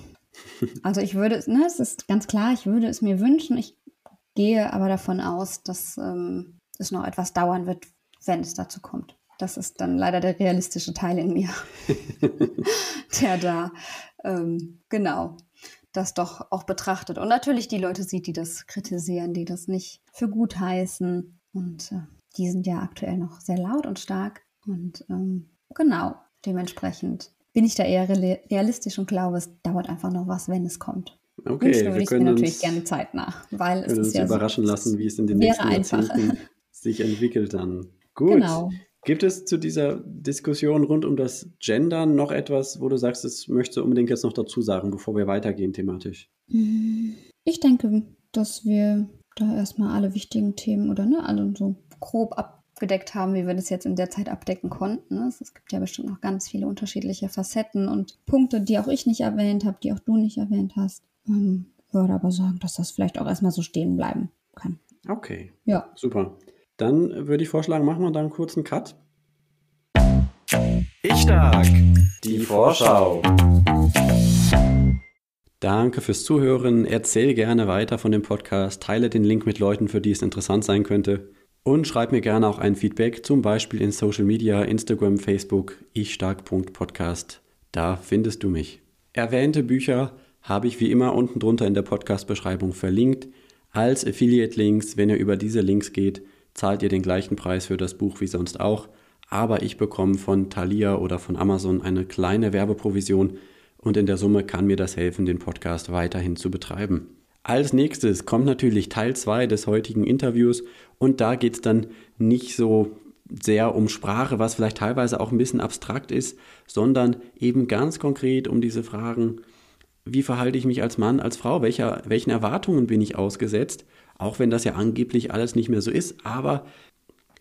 [SPEAKER 2] Also ich würde, es, ne, es ist ganz klar, ich würde es mir wünschen. Ich gehe aber davon aus, dass ähm, es noch etwas dauern wird, wenn es dazu kommt. Das ist dann leider der realistische Teil in mir, der da ähm, genau das doch auch betrachtet. Und natürlich die Leute sieht, die das kritisieren, die das nicht für gut heißen. Und äh, die sind ja aktuell noch sehr laut und stark. Und ähm, genau, dementsprechend bin ich da eher realistisch und glaube, es dauert einfach noch was, wenn es kommt.
[SPEAKER 1] Okay, Wünschen
[SPEAKER 2] würde ich mir natürlich gerne Zeit nach, weil es ist
[SPEAKER 1] ja überraschen so, lassen, wie es in den nächsten Jahrzehnten sich entwickelt dann. Gut. Genau. Gibt es zu dieser Diskussion rund um das Gendern noch etwas, wo du sagst, das möchtest du unbedingt jetzt noch dazu sagen, bevor wir weitergehen thematisch?
[SPEAKER 2] Mm, ich denke, dass wir da erstmal alle wichtigen Themen oder ne, alle so grob abgedeckt haben, wie wir das jetzt in der Zeit abdecken konnten. Ne? Es gibt ja bestimmt noch ganz viele unterschiedliche Facetten und Punkte, die auch ich nicht erwähnt habe, die auch du nicht erwähnt hast. Ähm, würde aber sagen, dass das vielleicht auch erstmal so stehen bleiben kann.
[SPEAKER 1] Okay. Ja. Super. Dann würde ich vorschlagen, machen wir da einen kurzen Cut. Ich stark. Die Vorschau. Danke fürs Zuhören. Erzähl gerne weiter von dem Podcast. Teile den Link mit Leuten, für die es interessant sein könnte. Und schreib mir gerne auch ein Feedback, zum Beispiel in Social Media, Instagram, Facebook, ichstark.podcast. Da findest du mich. Erwähnte Bücher habe ich wie immer unten drunter in der Podcast-Beschreibung verlinkt. Als Affiliate-Links, wenn ihr über diese Links geht, zahlt ihr den gleichen Preis für das Buch wie sonst auch, aber ich bekomme von Thalia oder von Amazon eine kleine Werbeprovision und in der Summe kann mir das helfen, den Podcast weiterhin zu betreiben. Als nächstes kommt natürlich Teil 2 des heutigen Interviews und da geht es dann nicht so sehr um Sprache, was vielleicht teilweise auch ein bisschen abstrakt ist, sondern eben ganz konkret um diese Fragen, wie verhalte ich mich als Mann, als Frau, welcher, welchen Erwartungen bin ich ausgesetzt auch wenn das ja angeblich alles nicht mehr so ist. Aber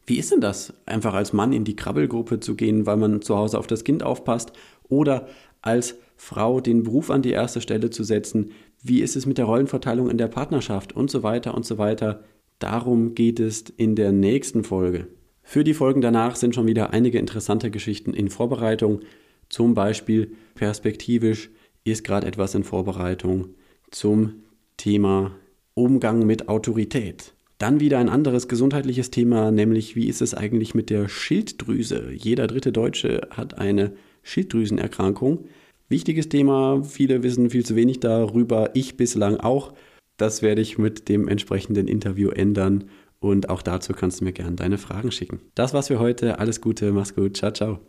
[SPEAKER 1] wie ist denn das, einfach als Mann in die Krabbelgruppe zu gehen, weil man zu Hause auf das Kind aufpasst? Oder als Frau den Beruf an die erste Stelle zu setzen? Wie ist es mit der Rollenverteilung in der Partnerschaft und so weiter und so weiter? Darum geht es in der nächsten Folge. Für die Folgen danach sind schon wieder einige interessante Geschichten in Vorbereitung. Zum Beispiel perspektivisch ist gerade etwas in Vorbereitung zum Thema Umgang mit Autorität. Dann wieder ein anderes gesundheitliches Thema, nämlich wie ist es eigentlich mit der Schilddrüse? Jeder dritte Deutsche hat eine Schilddrüsenerkrankung. Wichtiges Thema, viele wissen viel zu wenig darüber, ich bislang auch. Das werde ich mit dem entsprechenden Interview ändern und auch dazu kannst du mir gerne deine Fragen schicken. Das war's für heute. Alles Gute, mach's gut. Ciao, ciao.